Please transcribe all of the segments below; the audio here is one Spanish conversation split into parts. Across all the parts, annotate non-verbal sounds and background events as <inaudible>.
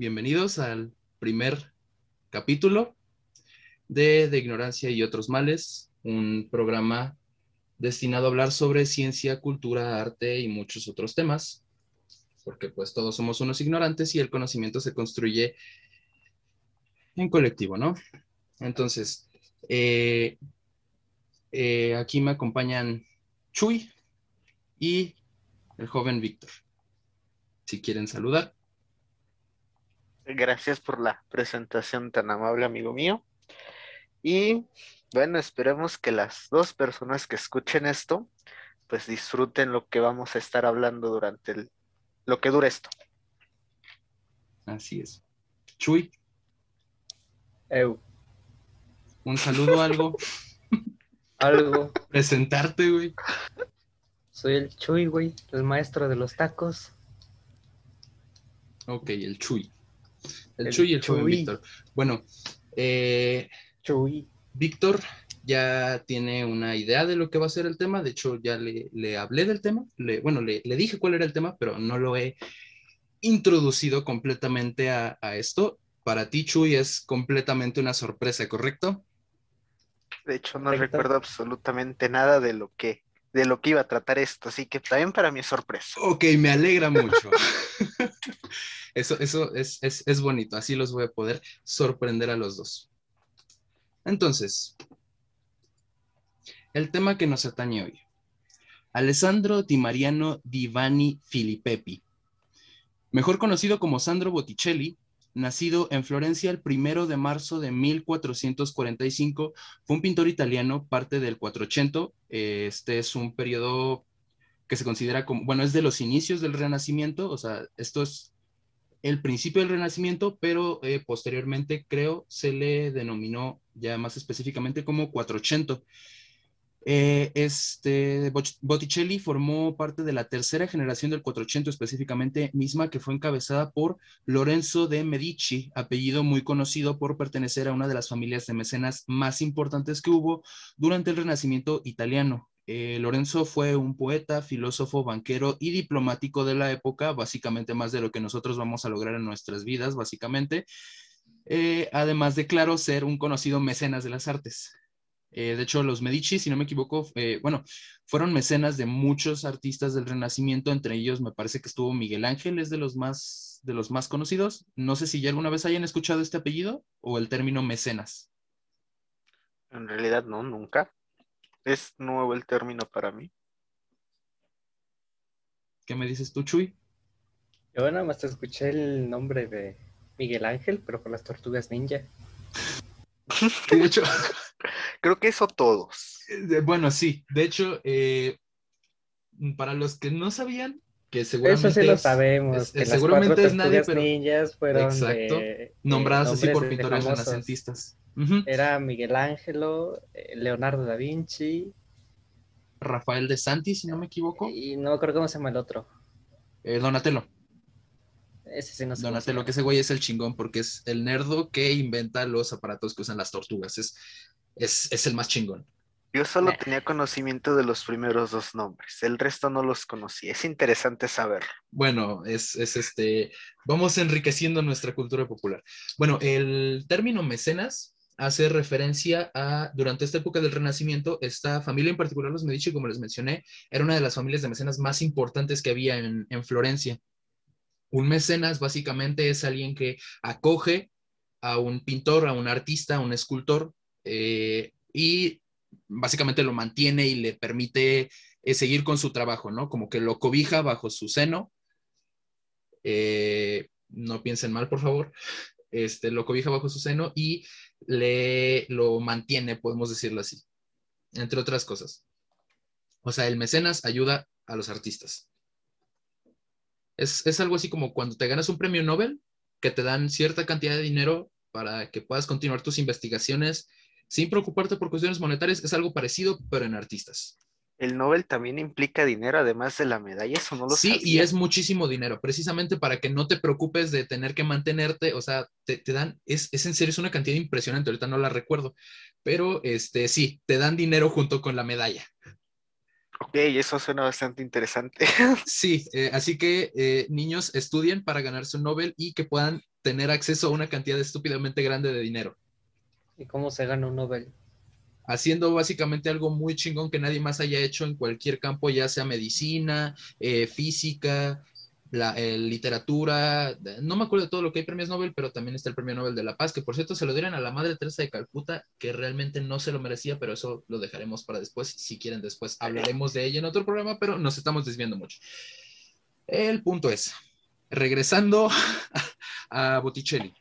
bienvenidos al primer capítulo de De Ignorancia y otros males, un programa destinado a hablar sobre ciencia, cultura, arte y muchos otros temas, porque pues todos somos unos ignorantes y el conocimiento se construye en colectivo, ¿no? Entonces, eh, eh, aquí me acompañan Chuy y el joven Víctor. Si quieren saludar. Gracias por la presentación tan amable, amigo mío. Y bueno, esperemos que las dos personas que escuchen esto, pues disfruten lo que vamos a estar hablando durante el, lo que dure esto. Así es. Chuy. Eu. Un saludo, algo. <laughs> Algo. Presentarte, güey. Soy el Chuy, güey, el maestro de los tacos. Ok, el Chuy. El, El Chuy y el joven Chuy. Víctor. Bueno, eh, Chuy. Víctor ya tiene una idea de lo que va a ser el tema. De hecho, ya le, le hablé del tema. Le- bueno, le, le dije cuál era el tema, pero no lo he introducido completamente a, a esto. Para ti, Chuy, es completamente una sorpresa, ¿correcto? De hecho, no Correcto. recuerdo absolutamente nada de lo que de lo que iba a tratar esto, así que también para mí es sorpresa. Ok, me alegra mucho. <laughs> eso eso es, es, es bonito. Así los voy a poder sorprender a los dos. Entonces, el tema que nos atañe hoy. Alessandro Di Mariano Divani Filippepi, mejor conocido como Sandro Botticelli, nacido en Florencia el primero de marzo de 1445, fue un pintor italiano, parte del 480. Este es un periodo que se considera como, bueno, es de los inicios del Renacimiento, o sea, esto es el principio del Renacimiento, pero eh, posteriormente creo se le denominó ya más específicamente como 480. Eh, este Bot- Botticelli formó parte de la tercera generación del 480 específicamente, misma que fue encabezada por Lorenzo de Medici, apellido muy conocido por pertenecer a una de las familias de mecenas más importantes que hubo durante el Renacimiento italiano. Eh, Lorenzo fue un poeta, filósofo, banquero y diplomático de la época, básicamente más de lo que nosotros vamos a lograr en nuestras vidas, básicamente. Eh, además de, claro, ser un conocido mecenas de las artes. Eh, de hecho, los Medici, si no me equivoco, eh, bueno, fueron mecenas de muchos artistas del Renacimiento, entre ellos me parece que estuvo Miguel Ángel, es de los más, de los más conocidos. No sé si ya alguna vez hayan escuchado este apellido o el término mecenas. En realidad no, nunca. Es nuevo el término para mí. ¿Qué me dices tú, Chuy? Yo nada más te escuché el nombre de Miguel Ángel, pero con las tortugas ninja. <laughs> De hecho, Creo que eso todos. Eh, Bueno, sí. De hecho, eh, para los que no sabían, que seguramente Eso sí lo es- sabemos. es- que seguramente es nadie, pero ninjas fueron Exacto. de- nombradas de así por pintores renacentistas. Era Miguel Ángelo, eh, Leonardo da Vinci Rafael de Santi, si no me equivoco. y no me acuerdo cómo se llama el otro. Eh, Donatello. Ese sí no sé Donatello, que ese güey es el chingón porque es el nerdo que inventa los aparatos que usan las tortugas. Es, es, es el más chingón. Yo solo Nah. tenía conocimiento de los primeros dos nombres, el resto no los conocía. Es interesante saber. Bueno, es, es este, vamos enriqueciendo nuestra cultura popular. Bueno, el término mecenas hace referencia a, durante esta época del Renacimiento, esta familia en particular, los Medici, como les mencioné, era una de las familias de mecenas más importantes que había en, en Florencia. Un mecenas básicamente es alguien que acoge a un pintor, a un artista, a un escultor, eh, y básicamente lo mantiene y le permite eh, seguir con su trabajo, ¿no? Como que lo cobija bajo su seno. Eh, no piensen mal, por favor. Este, lo cobija bajo su seno y le lo mantiene, podemos decirlo así, entre otras cosas. O sea, el mecenas ayuda a los artistas. Es, es algo así como cuando te ganas un premio Nobel, que te dan cierta cantidad de dinero para que puedas continuar tus investigaciones sin preocuparte por cuestiones monetarias. Es algo parecido, pero en artistas. El Nobel también implica dinero, además de la medalla, eso no lo Sí, y es muchísimo dinero, precisamente para que no te preocupes de tener que mantenerte, o sea, te, te dan, es, es en serio, es una cantidad impresionante, ahorita no la recuerdo, pero este, sí, te dan dinero junto con la medalla. Ok, eso suena bastante interesante. <laughs> Sí, eh, así que eh, niños estudien para ganarse un Nobel y que puedan tener acceso a una cantidad estúpidamente grande de dinero. ¿Y cómo se gana un Nobel? Haciendo básicamente algo muy chingón que nadie más haya hecho en cualquier campo, ya sea medicina, eh, física, eh, literatura, no me acuerdo de todo lo que hay premios Nobel, pero también está el premio Nobel de la Paz, que por cierto se lo dieron a la Madre Teresa de Calcuta, que realmente no se lo merecía, pero eso lo dejaremos para después. Si quieren, después hablaremos de ella en otro programa, pero nos estamos desviando mucho. El punto es, regresando <laughs> a Botticelli.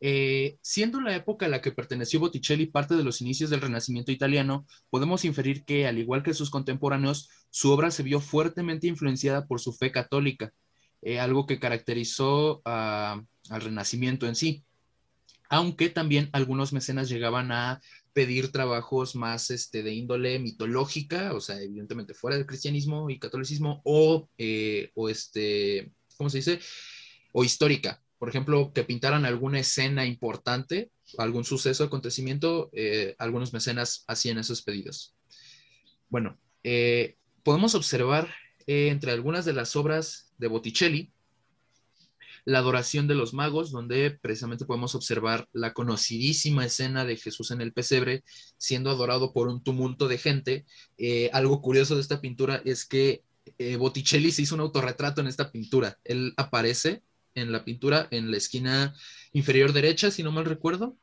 Eh, siendo la época a la que perteneció Botticelli parte de los inicios del Renacimiento italiano, podemos inferir que, al igual que sus contemporáneos, su obra se vio fuertemente influenciada por su fe católica, eh, algo que caracterizó al Renacimiento en sí. Aunque también algunos mecenas llegaban a pedir trabajos más este, de índole mitológica, o sea, evidentemente fuera del cristianismo y catolicismo, o, eh, o este, ¿cómo se dice? O histórica, por ejemplo, que pintaran alguna escena importante, algún suceso, acontecimiento, eh, algunos mecenas hacían esos pedidos. Bueno, eh, podemos observar eh, entre algunas de las obras de Botticelli la adoración de los magos, donde precisamente podemos observar la conocidísima escena de Jesús en el pesebre siendo adorado por un tumulto de gente. algo curioso de esta pintura es que Botticelli se hizo un autorretrato en esta pintura. Él aparece en la pintura en la esquina inferior derecha, si no mal recuerdo.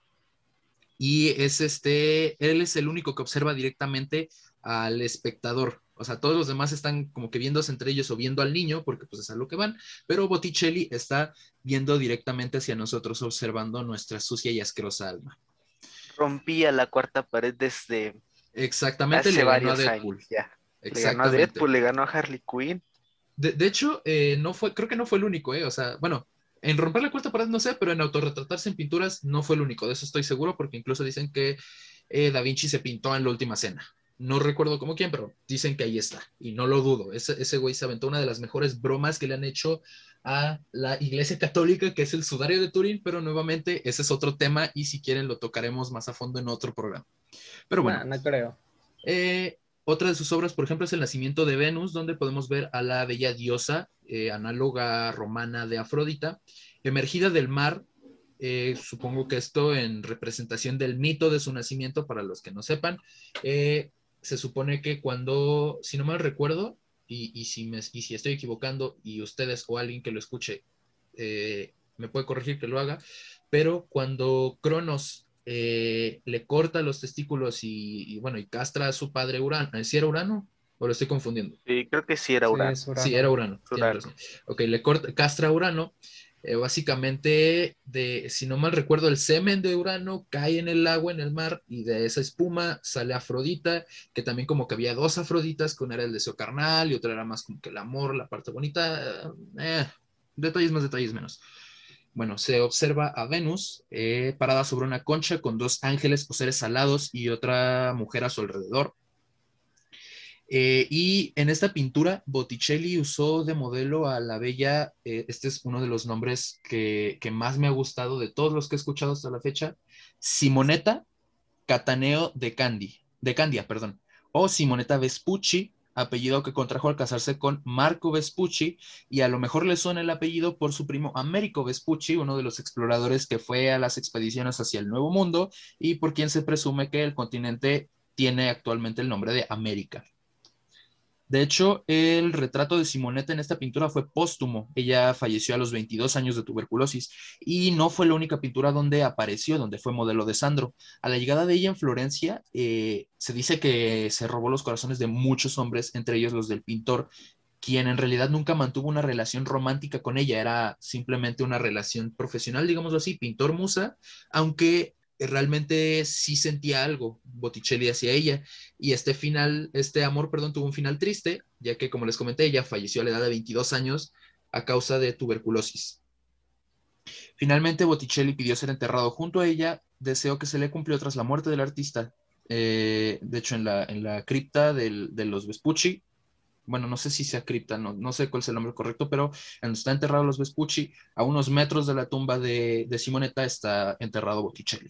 Y es este, él es el único que observa directamente al espectador. O sea, todos los demás están como que viéndose entre ellos o viendo al niño, porque pues es a lo que van, pero Botticelli está viendo directamente hacia nosotros, observando nuestra sucia y asquerosa alma. Rompía la cuarta pared desde... Exactamente, le ganó a Deadpool. Le ganó a Deadpool, le ganó a Harley Quinn. De, hecho, eh, no fue, creo que no fue el único, ¿eh? O sea, bueno, en romper la cuarta pared no sé, pero en autorretratarse en pinturas no fue el único. De eso estoy seguro, porque incluso dicen que eh, Da Vinci se pintó en la última cena. No recuerdo cómo quién, pero dicen que ahí está. Y no lo dudo. Ese, ese güey se aventó una de las mejores bromas que le han hecho a la Iglesia Católica, que es el sudario de Turín, pero nuevamente ese es otro tema y si quieren lo tocaremos más a fondo en otro programa. Pero bueno. No, no creo. Eh, otra de sus obras, por ejemplo, es El nacimiento de Venus, donde podemos ver a la bella diosa, eh, análoga romana de Afrodita, emergida del mar. Eh, supongo que esto en representación del mito de su nacimiento, para los que no sepan, eh, se supone que cuando, si no mal recuerdo, y, si, me, y si estoy equivocando, y ustedes o alguien que lo escuche me puede corregir que lo haga, pero cuando Cronos eh, le corta los testículos y, bueno, y castra a su padre Urano. ¿Sí era Urano? ¿O lo estoy confundiendo? Sí, creo que sí era Urano. Sí, era Urano. Ok, le corta, castra a Urano. Eh, básicamente, de, si no mal recuerdo, el semen de Urano cae en el agua, en el mar, y de esa espuma sale Afrodita, que también como que había dos Afroditas, que una era el deseo carnal y otra era más como que el amor, la parte bonita. Eh, detalles más, detalles menos. Bueno, se observa a Venus eh, parada sobre una concha con dos ángeles o seres alados y otra mujer a su alrededor. Eh, y en esta pintura, Botticelli usó de modelo a la bella, eh, este es uno de los nombres que, que, más me ha gustado de todos los que he escuchado hasta la fecha, Simonetta Cataneo de Candia, de Candia, perdón, o Simonetta Vespucci, apellido que contrajo al casarse con Marco Vespucci, y a lo mejor le suena el apellido por su primo Américo Vespucci, uno de los exploradores que fue a las expediciones hacia el Nuevo Mundo y por quien se presume que el continente tiene actualmente el nombre de América. De hecho, el retrato de Simonetta en esta pintura fue póstumo. Ella falleció a los 22 años de tuberculosis y no fue la única pintura donde apareció, donde fue modelo de Sandro. A la llegada de ella en Florencia, eh, se dice que se robó los corazones de muchos hombres, entre ellos los del pintor, quien en realidad nunca mantuvo una relación romántica con ella, era simplemente una relación profesional, digámoslo así, pintor-musa, aunque realmente sí sentía algo Botticelli hacia ella y este final, este amor, perdón, tuvo un final triste, ya que como les comenté, ella falleció a la edad de 22 años a causa de tuberculosis. Finalmente Botticelli pidió ser enterrado junto a ella, deseo que se le cumplió tras la muerte del artista, eh, de hecho en la, en la cripta de los Vespucci, bueno, no sé si sea cripta, no, no sé cuál es el nombre correcto, pero en donde está enterrado los Vespucci, a unos metros de la tumba de, de Simonetta está enterrado Botticelli.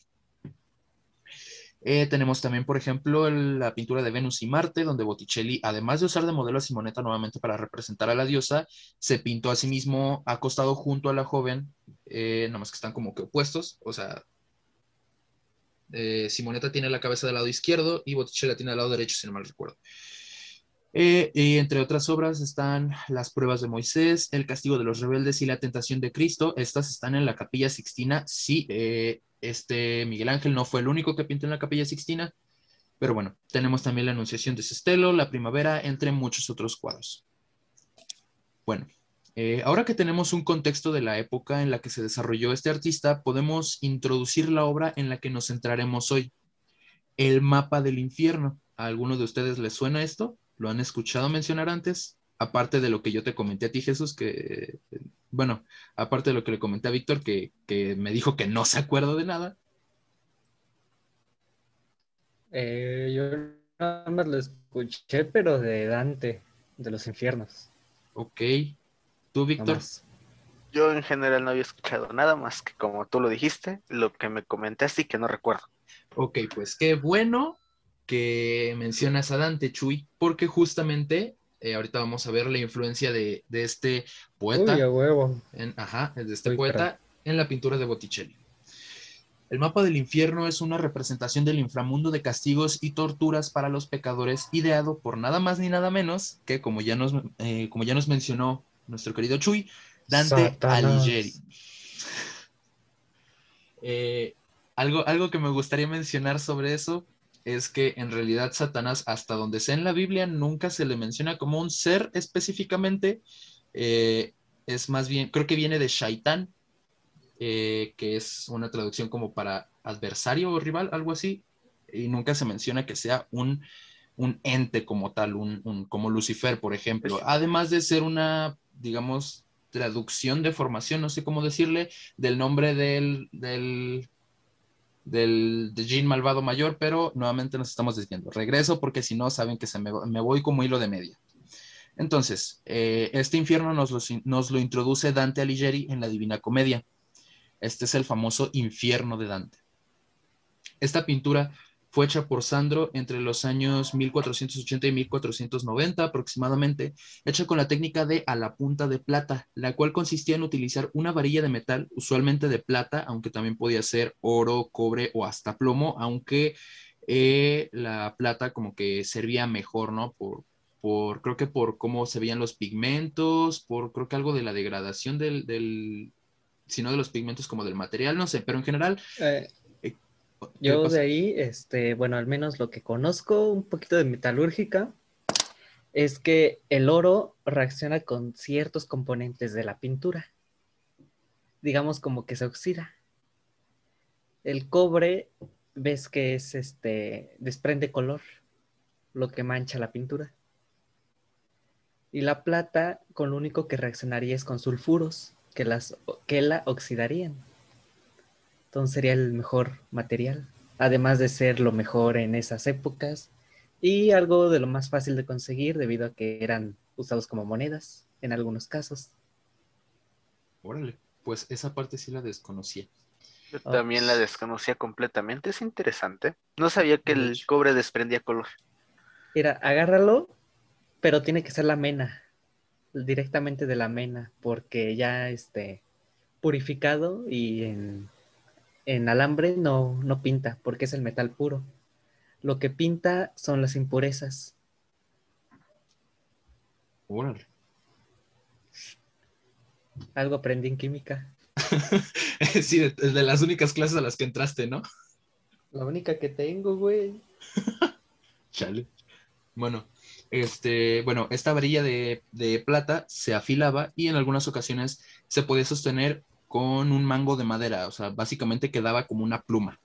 Eh, tenemos también, por ejemplo, la pintura de Venus y Marte, donde Botticelli, además de usar de modelo a Simonetta nuevamente para representar a la diosa, se pintó a sí mismo acostado junto a la joven, eh, nomás que están como que opuestos, o sea, eh, Simonetta tiene la cabeza del lado izquierdo y Botticelli la tiene del lado derecho, si no mal recuerdo. Eh, y entre otras obras están Las pruebas de Moisés, El castigo de los rebeldes y La tentación de Cristo. Estas están en la capilla Sixtina. Sí, eh, este Miguel Ángel no fue el único que pintó en la capilla Sixtina, pero bueno, tenemos también la Anunciación de Sestelo, La Primavera, entre muchos otros cuadros. Bueno, eh, ahora que tenemos un contexto de la época en la que se desarrolló este artista, podemos introducir la obra en la que nos centraremos hoy, El mapa del infierno. ¿A alguno de ustedes les suena esto? ¿Lo han escuchado mencionar antes? Aparte de lo que yo te comenté a ti, Jesús, que, bueno, aparte de lo que le comenté a Víctor, que, que me dijo que no se acuerda de nada. Eh, yo nada más lo escuché, pero de Dante, de los infiernos. Ok. ¿Tú, Víctor? Yo en general no había escuchado nada más que como tú lo dijiste, lo que me comentaste y que no recuerdo. Ok, pues qué bueno que mencionas a Dante, Chuy, porque justamente eh, ahorita vamos a ver la influencia de, de este poeta. Uy, a huevo. En, ajá, de este Uy, poeta en la pintura de Botticelli. El mapa del infierno es una representación del inframundo de castigos y torturas para los pecadores, ideado por nada más ni nada menos que, como ya nos, eh, como ya nos mencionó nuestro querido Chuy, Dante Satanás. Alighieri. Eh, algo, algo que me gustaría mencionar sobre eso es que en realidad Satanás, hasta donde sea en la Biblia, nunca se le menciona como un ser específicamente. Eh, es más bien, creo que viene de Shaitán, eh, que es una traducción como para adversario o rival, algo así, y nunca se menciona que sea un, un ente como tal, un, un- como Lucifer, por ejemplo. Además de ser una, digamos, traducción de formación, no sé cómo decirle, del nombre del, del, del de Jean Malvado Mayor, pero nuevamente nos estamos desviando. Regreso porque si no, saben que se me, voy como hilo de media. Entonces, eh, este infierno nos lo, nos lo introduce Dante Alighieri en la Divina Comedia. Este es el famoso infierno de Dante. Esta pintura fue hecha por Sandro entre los años 1480 y 1490 aproximadamente, hecha con la técnica de a la punta de plata, la cual consistía en utilizar una varilla de metal, usualmente de plata, aunque también podía ser oro, cobre o hasta plomo, aunque eh, la plata como que servía mejor, ¿no? Por, por, creo que por cómo se veían los pigmentos, por creo que algo de la degradación del, del si no de los pigmentos como del material, no sé, pero en general... Eh, ¿qué yo de ahí, este, bueno, al menos lo que conozco un poquito de metalúrgica es que el oro reacciona con ciertos componentes de la pintura. Digamos como que se oxida. El cobre, ves que es este, desprende color, lo que mancha la pintura. Y la plata, con lo único que reaccionaría es con sulfuros, que, las, que la oxidarían. Entonces sería el mejor material, además de ser lo mejor en esas épocas y algo de lo más fácil de conseguir debido a que eran usados como monedas en algunos casos. Órale, pues esa parte sí la desconocía. Yo también la desconocía completamente. Es interesante. No sabía que el cobre desprendía color. Era, agárralo, pero tiene que ser la mena, directamente de la mena, porque ya este purificado y en, en alambre no, no pinta, porque es el metal puro. Lo que pinta son las impurezas. Órale. Algo aprendí en química. <laughs> sí, de, de las únicas clases a las que entraste, ¿no? La única que tengo, güey. <laughs> Chale. Bueno, este, bueno, esta varilla de, de plata se afilaba y en algunas ocasiones se podía sostener con un mango de madera, o sea, básicamente quedaba como una pluma,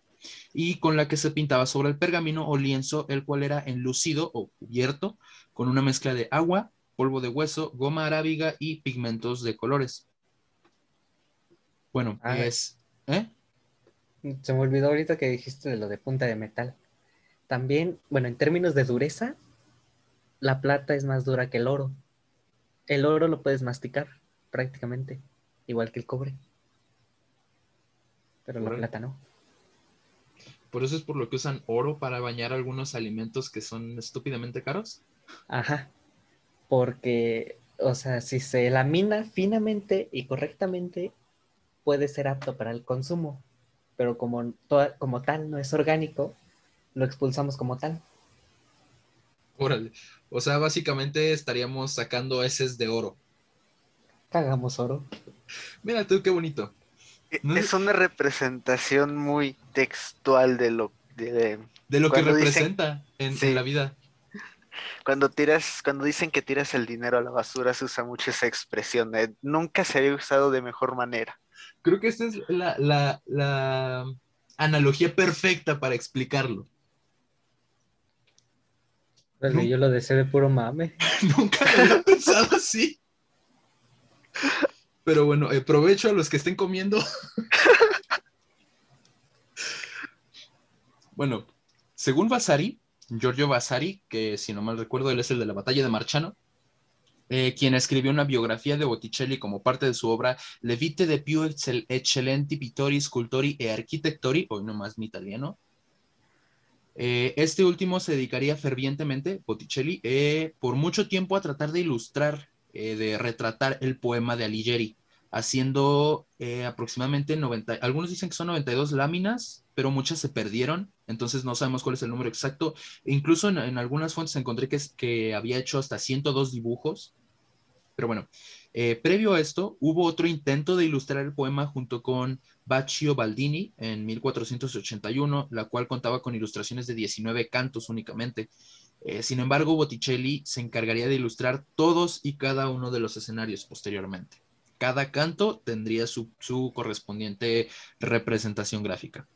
y con la que se pintaba sobre el pergamino o lienzo, el cual era enlucido o cubierto con una mezcla de agua, polvo de hueso, goma arábiga y pigmentos de colores. Bueno, Ah. es... ¿Eh? Se me olvidó ahorita que dijiste de lo de punta de metal. También, bueno, en términos de dureza, la plata es más dura que el oro. El oro lo puedes masticar prácticamente, igual que el cobre. Pero la plata no. Por eso es por lo que usan oro para bañar algunos alimentos que son estúpidamente caros. Ajá. Porque, o sea, si se lamina finamente y correctamente, puede ser apto para el consumo, pero como, como tal no es orgánico, lo expulsamos como tal. Órale. O sea, básicamente estaríamos sacando heces de oro. Cagamos oro. Mira tú, qué bonito. E, es una representación muy textual de lo de, de lo que representa en, la vida. Cuando tiras, cuando dicen que tiras el dinero a la basura, se usa mucho esa expresión. nunca se había usado de mejor manera. Creo que esta es la, la analogía perfecta para explicarlo. yo lo deseo de puro mame. <laughs> Nunca lo había pensado así. Pero bueno, eh, provecho a los que estén comiendo. <laughs> bueno, según Vasari, Giorgio Vasari, que si no mal recuerdo, él es el de la batalla de Marciano, eh, quien escribió una biografía de Botticelli como parte de su obra Le vite de più eccellenti pittori, scultori e architectori, hoy nomás mi italiano, eh, este último se dedicaría fervientemente, Botticelli, por mucho tiempo a tratar de ilustrar, eh, de retratar el poema de Alighieri, haciendo aproximadamente 90, algunos dicen que son 92 láminas, pero muchas se perdieron, entonces no sabemos cuál es el número exacto. Incluso en, algunas fuentes encontré que, que había hecho hasta 102 dibujos, pero bueno, previo a esto, hubo otro intento de ilustrar el poema junto con Baccio Baldini en 1481, la cual contaba con ilustraciones de 19 cantos únicamente. Eh, sin embargo, Botticelli se encargaría de ilustrar todos y cada uno de los escenarios posteriormente. Cada canto tendría su, su correspondiente representación gráfica.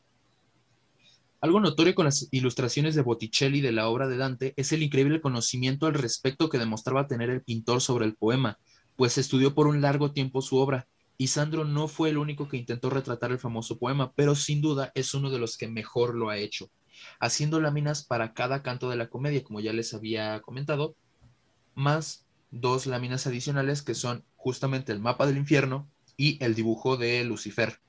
Algo notorio con las ilustraciones de Botticelli de la obra de Dante es el increíble conocimiento al respecto que demostraba tener el pintor sobre el poema, pues estudió por un largo tiempo su obra y Sandro no fue el único que intentó retratar el famoso poema, pero sin duda es uno de los que mejor lo ha hecho, haciendo láminas para cada canto de la comedia, como ya les había comentado, más dos láminas adicionales que son justamente el mapa del infierno y el dibujo de Lucifer.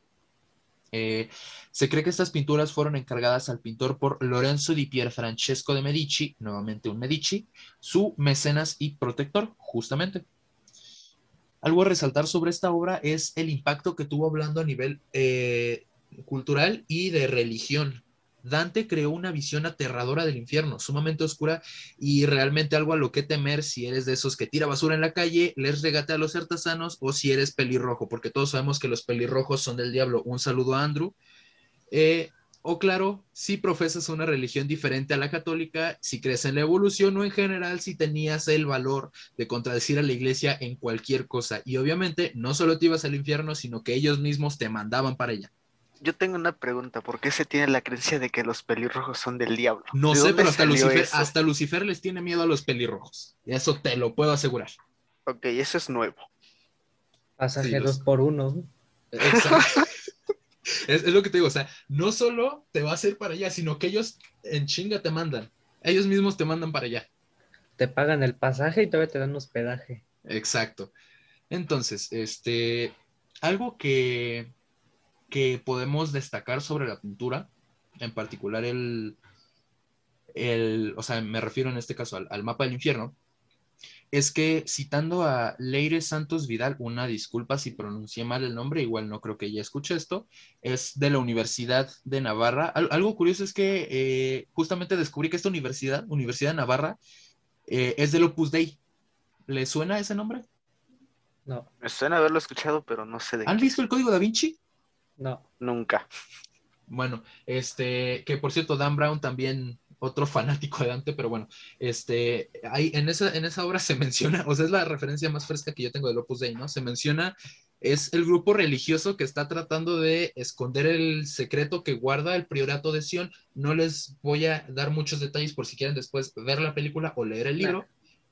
Eh, se cree que estas pinturas fueron encargadas al pintor por Lorenzo di Pier Francesco de Medici, nuevamente un Medici, su mecenas y protector, justamente. Algo a resaltar sobre esta obra es el impacto que tuvo hablando a nivel eh, cultural y de religión. Dante creó una visión aterradora del infierno, sumamente oscura y realmente algo a lo que temer si eres de esos que tira basura en la calle, les regate a los artesanos o si eres pelirrojo, porque todos sabemos que los pelirrojos son del diablo. Un saludo a Andrew. Eh, o claro, si profesas una religión diferente a la católica, si crees en la evolución o en general si tenías el valor de contradecir a la iglesia en cualquier cosa. Y obviamente no solo te ibas al infierno, sino que ellos mismos te mandaban para allá. Yo tengo una pregunta, ¿por qué se tiene la creencia de que los pelirrojos son del diablo? No sé, pero hasta Lucifer, hasta Lucifer les tiene miedo a los pelirrojos. Y eso te lo puedo asegurar. Ok, eso es nuevo. Pasajeros por uno. Exacto. <laughs> Es, lo que te digo, o sea, no solo te va a hacer para allá, sino que ellos en chinga te mandan. Ellos mismos te mandan para allá. Te pagan el pasaje y todavía te dan hospedaje. Exacto. Entonces, este, algo que, que podemos destacar sobre la pintura, en particular el, el, o sea, me refiero en este caso al mapa del infierno, es que citando a Leire Santos Vidal, una disculpa si pronuncié mal el nombre, igual no creo que ella escuche esto, es de la Universidad de Navarra. algo curioso es que eh, justamente descubrí que esta universidad, Universidad de Navarra, eh, es del Opus Dei. ¿Le suena ese nombre? No. Me suena haberlo escuchado, pero no sé de ¿Han visto el código da Vinci? No. Nunca. Bueno, este, que por cierto, Dan Brown también otro fanático de Dante, pero bueno, este, hay, en, esa, en esa obra <laughs> se menciona, o sea, es la referencia más fresca que yo tengo del Opus Dei, ¿no? Se menciona, es el grupo religioso que está tratando de esconder el secreto que guarda el priorato de Sion. No les voy a dar muchos detalles por si quieren después ver la película o leer el libro.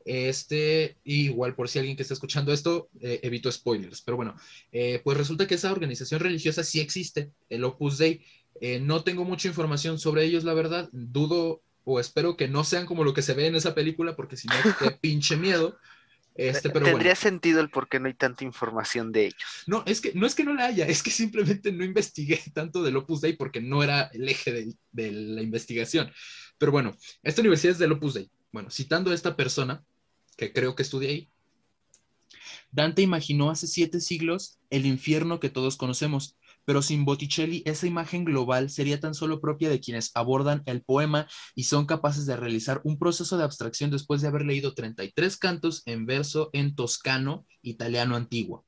Este, igual por si alguien que está escuchando esto, eh, evito spoilers, pero bueno, eh, pues resulta que esa organización religiosa sí existe, el Opus Dei, eh, no tengo mucha información sobre ellos, la verdad. Dudo o espero que no sean como lo que se ve en esa película, porque si no, <laughs> qué pinche miedo. Este, pero Tendría sentido el por qué no hay tanta información de ellos. No, es que no es que no la haya, es que simplemente no investigué <laughs> tanto del Opus Dei porque no era el eje de, de la investigación. Pero bueno, esta universidad es del Opus Dei. Bueno, citando a esta persona, que creo que estudia ahí, Dante imaginó hace siete siglos el infierno que todos conocemos, pero sin Botticelli esa imagen global sería tan solo propia de quienes abordan el poema y son capaces de realizar un proceso de abstracción después de haber leído 33 cantos en verso en toscano, italiano antiguo.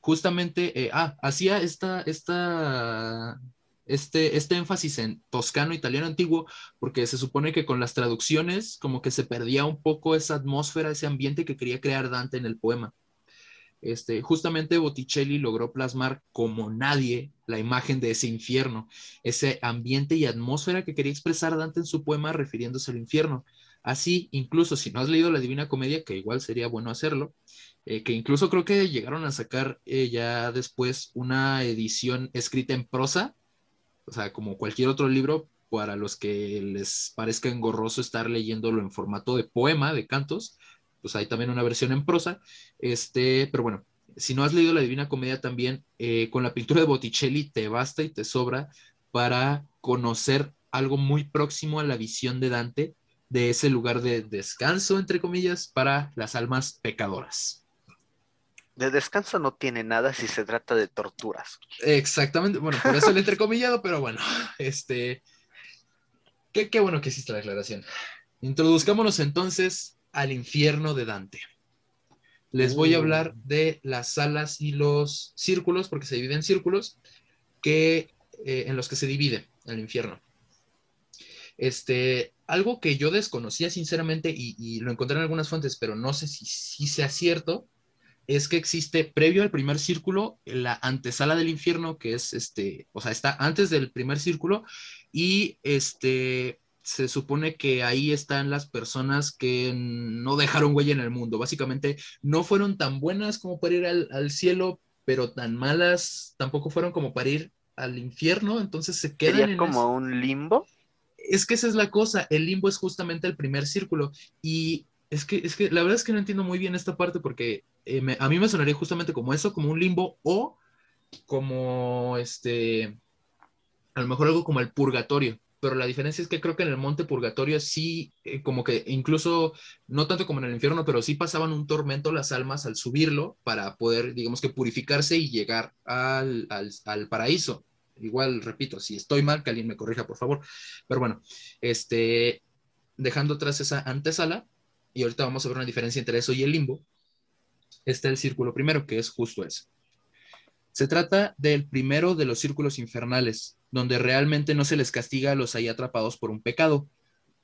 Justamente, eh, ah, hacía esta, esta, este, este énfasis en toscano, italiano antiguo, porque se supone que con las traducciones como que se perdía un poco esa atmósfera, ese ambiente que quería crear Dante en el poema. Este, justamente Botticelli logró plasmar como nadie la imagen de ese infierno, ese ambiente y atmósfera que quería expresar Dante en su poema refiriéndose al infierno. Así, incluso si no has leído la Divina Comedia, que igual sería bueno hacerlo, eh, que incluso creo que llegaron a sacar eh, ya después una edición escrita en prosa, o sea, como cualquier otro libro, para los que les parezca engorroso estar leyéndolo en formato de poema, de cantos, pues hay también una versión en prosa, este, pero bueno, si no has leído la Divina Comedia también, eh, con la pintura de Botticelli te basta y te sobra para conocer algo muy próximo a la visión de Dante de ese lugar de descanso, entre comillas, para las almas pecadoras. De descanso no tiene nada si se trata de torturas. Exactamente, bueno, por eso el <laughs> entrecomillado, pero bueno, este, qué, qué bueno que hiciste la declaración. Introduzcámonos entonces al infierno de Dante. Les voy a hablar de las salas y los círculos, porque se dividen en círculos, que, eh, en los que se divide el infierno. Este, algo que yo desconocía sinceramente y, lo encontré en algunas fuentes, pero no sé si, si sea cierto, es que existe previo al primer círculo la antesala del infierno, que es este, o sea, está antes del primer círculo y este, se supone que ahí están las personas que no dejaron huella en el mundo. Básicamente no fueron tan buenas como para ir al, cielo, pero tan malas tampoco fueron como para ir al infierno. Entonces se quedan. ¿Sería como un limbo? Es que esa es la cosa. El limbo es justamente el primer círculo. Y es que, es que la verdad es que no entiendo muy bien esta parte porque eh, a mí me sonaría justamente como eso, como un limbo o como este, a lo mejor algo como el purgatorio pero la diferencia es que creo que en el monte purgatorio sí, eh, como que incluso, no tanto como en el infierno, pero sí pasaban un tormento las almas al subirlo para poder, digamos que, purificarse y llegar al, al, paraíso. Igual, repito, si estoy mal, que alguien me corrija, por favor. Pero bueno, este, dejando atrás esa antesala, y ahorita vamos a ver una diferencia entre eso y el limbo, está el círculo primero, que es justo ese. Se trata del primero de los círculos infernales, donde realmente no se les castiga a los ahí atrapados por un pecado.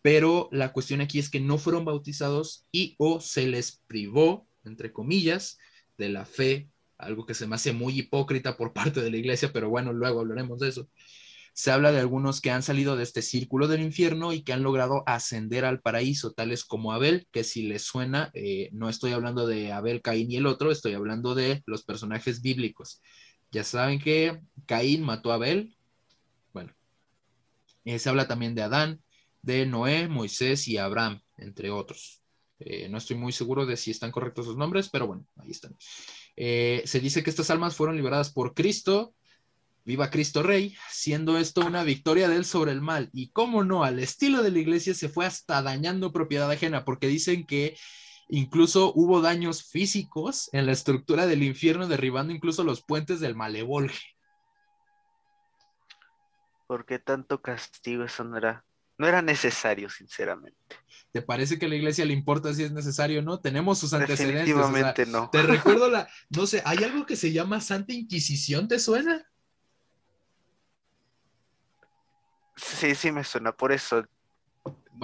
Pero la cuestión aquí es que no fueron bautizados y o se les privó, entre comillas, de la fe, algo que se me hace muy hipócrita por <laughs> parte de la iglesia, pero bueno, luego hablaremos de eso. Se habla de algunos que han salido de este círculo del infierno y que han logrado ascender al paraíso, tales como Abel, que si les suena, eh, no estoy hablando de Abel, Caín y el otro, estoy hablando de los personajes bíblicos. Ya saben que Caín mató a Abel, eh, se habla también de Adán, de Noé, Moisés y Abraham, entre otros. Eh, no estoy muy seguro de si están correctos sus nombres, pero bueno, ahí están. Se dice que estas almas fueron liberadas por Cristo, viva Cristo Rey, siendo esto una victoria de él sobre el mal. Y cómo no, al estilo de la iglesia se fue hasta dañando propiedad ajena, porque dicen que incluso hubo daños físicos en la estructura del infierno, derribando incluso los puentes del Malevolge. ¿Por qué tanto castigo? Eso no era, no era necesario, sinceramente. ¿Te parece que a la iglesia le importa si es necesario o no? Tenemos sus antecedentes. Definitivamente no. Te recuerdo la, <laughs> no sé, ¿hay algo que se llama Santa Inquisición? ¿Te suena? Sí, sí me suena, por eso.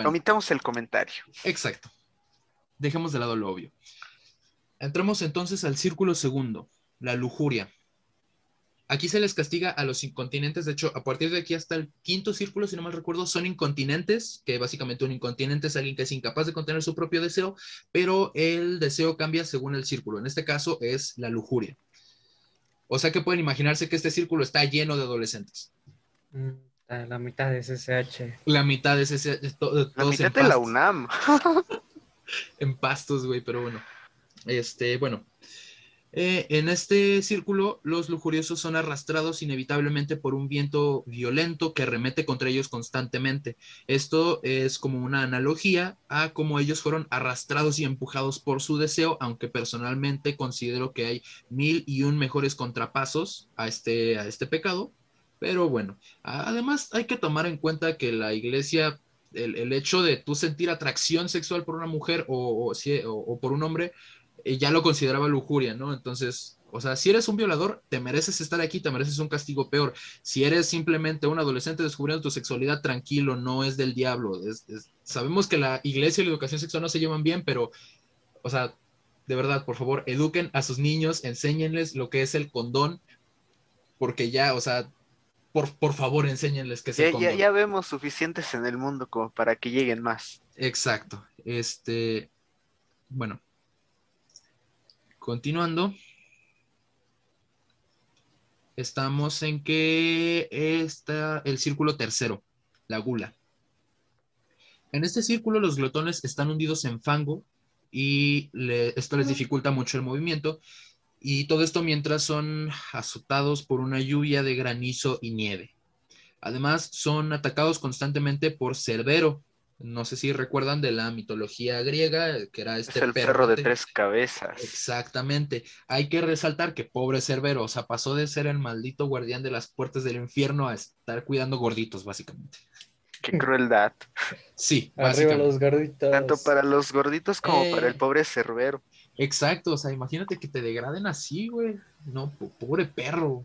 Omitamos el comentario. Exacto. Dejemos de lado lo obvio. Entramos entonces al círculo segundo, la lujuria. Aquí se les castiga a los incontinentes, de hecho, a partir de aquí hasta el quinto círculo, si no mal recuerdo, son incontinentes, que básicamente un incontinente es alguien que es incapaz de contener su propio deseo, pero el deseo cambia según el círculo. En este caso es la lujuria. O sea que pueden imaginarse que este círculo está lleno de adolescentes. Mm, la mitad de SSH. La mitad de SSH. la mitad de la UNAM. <laughs> en pastos, güey, pero bueno. Este, bueno. Eh, en este círculo, los lujuriosos son arrastrados inevitablemente por un viento violento que remete contra ellos constantemente. Esto es como una analogía a cómo ellos fueron arrastrados y empujados por su deseo, aunque personalmente considero que hay mil y un mejores contrapasos a este, a este pecado. Pero bueno, además hay que tomar en cuenta que la iglesia el, hecho de tú sentir atracción sexual por una mujer o, o por un hombre eh, ya lo consideraba lujuria, ¿no? Entonces, o sea, si eres un violador, te mereces estar aquí, te mereces un castigo peor. Si eres simplemente un adolescente descubriendo tu sexualidad, tranquilo, no es del diablo. sabemos que la iglesia y la educación sexual no se llevan bien, pero, o sea, de verdad, por favor, eduquen a sus niños, enséñenles lo que es el condón, porque ya, o sea, por, por favor, enséñenles que condón. Ya, ya vemos suficientes en el mundo como para que lleguen más. Exacto. Este, bueno, Continuando, estamos en que está el círculo tercero, la gula. En este círculo los glotones están hundidos en fango y esto les dificulta mucho el movimiento y todo esto mientras son azotados por una lluvia de granizo y nieve. Además, son atacados constantemente por Cerbero, no sé si recuerdan de la mitología griega, que era este es el perro, de tres cabezas. Exactamente. Hay que resaltar que pobre Cerbero, o sea, pasó de ser el maldito guardián de las puertas del infierno a estar cuidando gorditos, básicamente. Qué crueldad. Sí, Arriba los gorditos. Tanto para los gorditos como para el eh, pobre Cerbero. Exacto, o sea, imagínate que te degraden así, güey. No, pobre perro.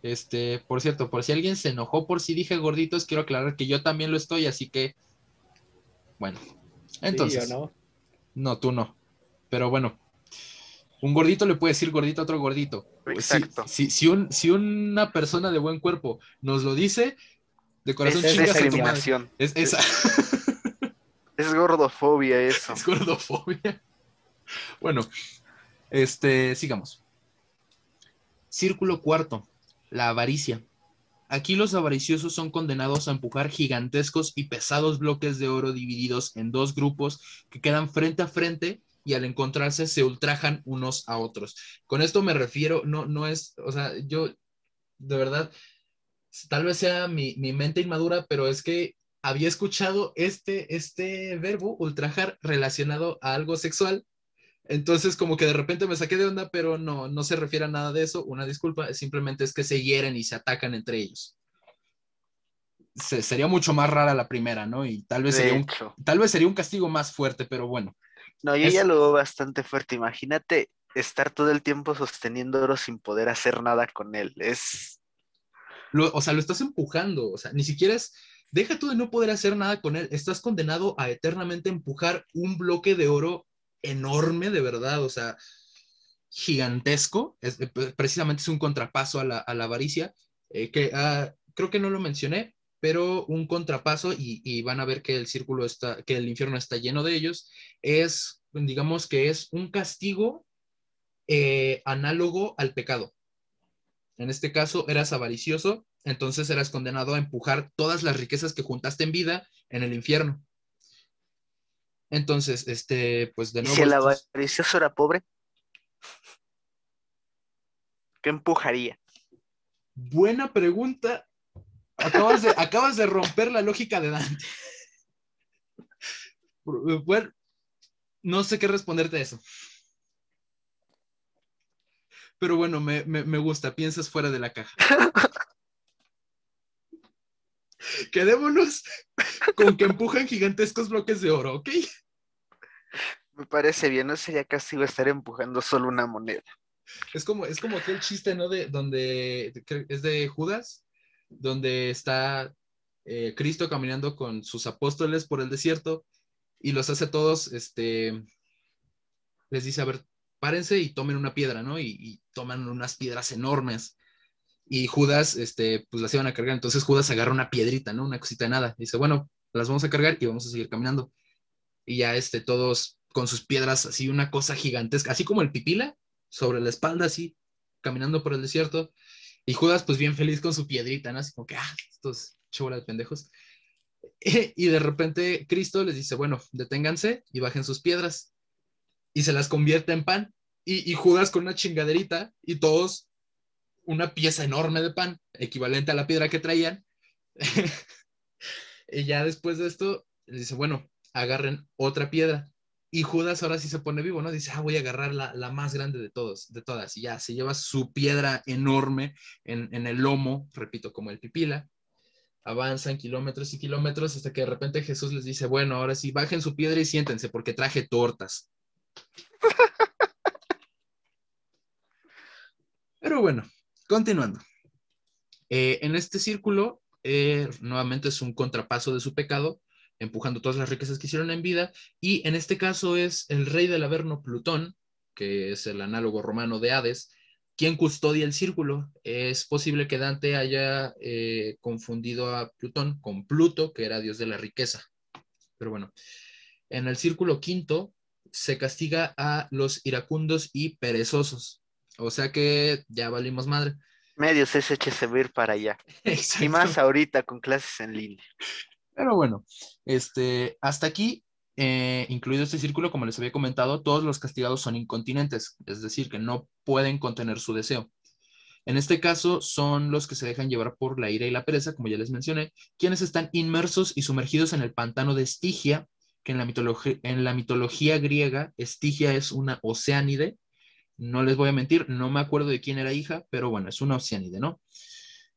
Este, por cierto, por si alguien se enojó por si dije gorditos, quiero aclarar que yo también lo estoy, así que bueno, entonces. no? no, tú no. Pero bueno, un gordito le puede decir gordito a otro gordito. Exacto. Si, si, un, si una persona de buen cuerpo nos lo dice, de corazón es, chingas Es, esa. <laughs> es gordofobia eso. Es gordofobia. Bueno, este, sigamos. Círculo cuarto, la avaricia. Aquí los avariciosos son condenados a empujar gigantescos y pesados bloques de oro divididos en dos grupos que quedan frente a frente y al encontrarse se ultrajan unos a otros. Con esto me refiero, no, no es, o sea, yo de verdad, tal vez sea mi, mi mente inmadura, pero es que había escuchado este, este verbo, ultrajar, relacionado a algo sexual entonces, como que de repente me saqué de onda, pero no, no se refiere a nada de eso. Una disculpa, simplemente es que se hieren y se atacan entre ellos. sería mucho más rara la primera, ¿no? Y tal vez, sería un, tal vez sería un castigo más fuerte, pero bueno. No, yo ya lo veo bastante fuerte. Imagínate estar todo el tiempo sosteniendo oro sin poder hacer nada con él. Es. o sea, lo estás empujando. O sea, ni siquiera es. Deja tú de no poder hacer nada con él. Estás condenado a eternamente empujar un bloque de oro enorme, de verdad, o sea, gigantesco. Es, eh, precisamente es un contrapaso a la, avaricia, eh, que ah, creo que no lo mencioné, pero un contrapaso, y, van a ver que el círculo está, que el infierno está lleno de ellos, es, digamos que es un castigo eh, análogo al pecado. En este caso, eras avaricioso, entonces eras condenado a empujar todas las riquezas que juntaste en vida en el infierno. Entonces, este, pues de nuevo. Si el avaricioso era pobre, ¿qué empujaría? Buena pregunta. Acabas de, <laughs> acabas de romper la lógica de Dante. <laughs> Bueno, no sé qué responderte a eso. Pero bueno, me, me gusta, piensas fuera de la caja. <laughs> <laughs> Quedémonos con que empujan gigantescos bloques de oro, ¿ok? Me parece bien, no sería castigo estar empujando solo una moneda. Es como, es como aquel chiste, ¿no? De donde es de Judas, donde está eh, Cristo caminando con sus apóstoles por el desierto y los hace todos, este, les dice, a ver, párense y tomen una piedra, ¿no? Y, y toman unas piedras enormes y Judas, este, pues las iban a cargar. Entonces Judas agarra una piedrita, ¿no? Una cosita de nada. dice, bueno, las vamos a cargar y vamos a seguir caminando. Y ya, este, todos con sus piedras, así una cosa gigantesca, así como el pipila, sobre la espalda, así, caminando por el desierto. Y Judas, pues bien feliz con su piedrita, ¿no? Así como que, ah, estos de pendejos. <laughs> Y de repente Cristo les dice, bueno, deténganse y bajen sus piedras. Y se las convierte en pan y, y Judas con una chingaderita y todos una pieza enorme de pan, equivalente a la piedra que traían. <laughs> y ya después de esto, dice, bueno, agarren otra piedra. Y Judas ahora sí se pone vivo, ¿no? Dice, ah, voy a agarrar la, la más grande de todos, de todas. Y ya se lleva su piedra enorme en, en el lomo, repito, como el pipila. Avanzan kilómetros y kilómetros hasta que de repente Jesús les dice, bueno, ahora sí, bajen su piedra y siéntense porque traje tortas. <laughs> Pero bueno, continuando. Eh, en este círculo, eh, nuevamente es un contrapaso de su pecado, empujando todas las riquezas que hicieron en vida, y en este caso es el rey del Averno Plutón, que es el análogo romano de Hades, quien custodia el círculo. Es posible que Dante haya eh, confundido a Plutón con Pluto, que era dios de la riqueza. Pero bueno, en el círculo quinto se castiga a los iracundos y perezosos. O sea que ya valimos madre. Medios eche servir para allá. <laughs> Y más ahorita con clases en línea. Pero bueno, este, hasta aquí, eh, incluido este círculo, como les había comentado, todos los castigados son incontinentes, es decir, que no pueden contener su deseo. En este caso son los que se dejan llevar por la ira y la pereza, como ya les mencioné, quienes están inmersos y sumergidos en el pantano de Estigia, que en la, mitología, en la mitología griega, Estigia es una oceánide, no les voy a mentir, no me acuerdo de quién era hija, pero bueno, es una oceánide, ¿no?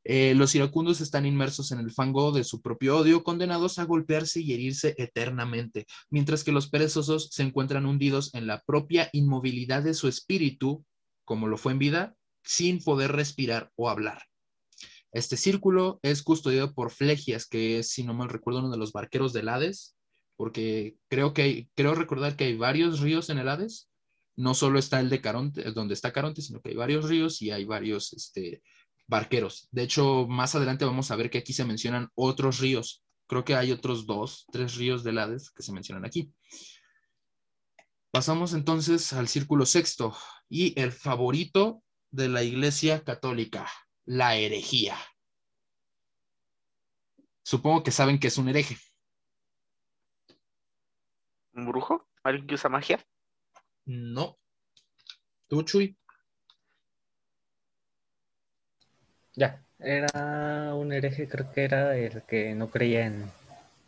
Eh, los iracundos están inmersos en el fango de su propio odio, condenados a golpearse y herirse eternamente, mientras que los perezosos se encuentran hundidos en la propia inmovilidad de su espíritu, como lo fue en vida, sin poder respirar o hablar. Este círculo es custodiado por Flegias, que es, si no mal recuerdo, uno de los barqueros del Hades, porque creo que creo recordar que hay varios ríos en el Hades, no solo está el de Caronte, donde está Caronte, sino que hay varios ríos y hay varios este, barqueros. De hecho, más adelante vamos a ver que aquí se mencionan otros ríos. Creo que hay otros dos, tres ríos de Hades que se mencionan aquí. Pasamos entonces al círculo sexto y el favorito de la Iglesia Católica, la herejía. Supongo que saben que es un hereje. ¿Un brujo? ¿Alguien que usa magia? No. ¿Tú, Chuy? Ya, era un hereje, creo que era el que no creía en,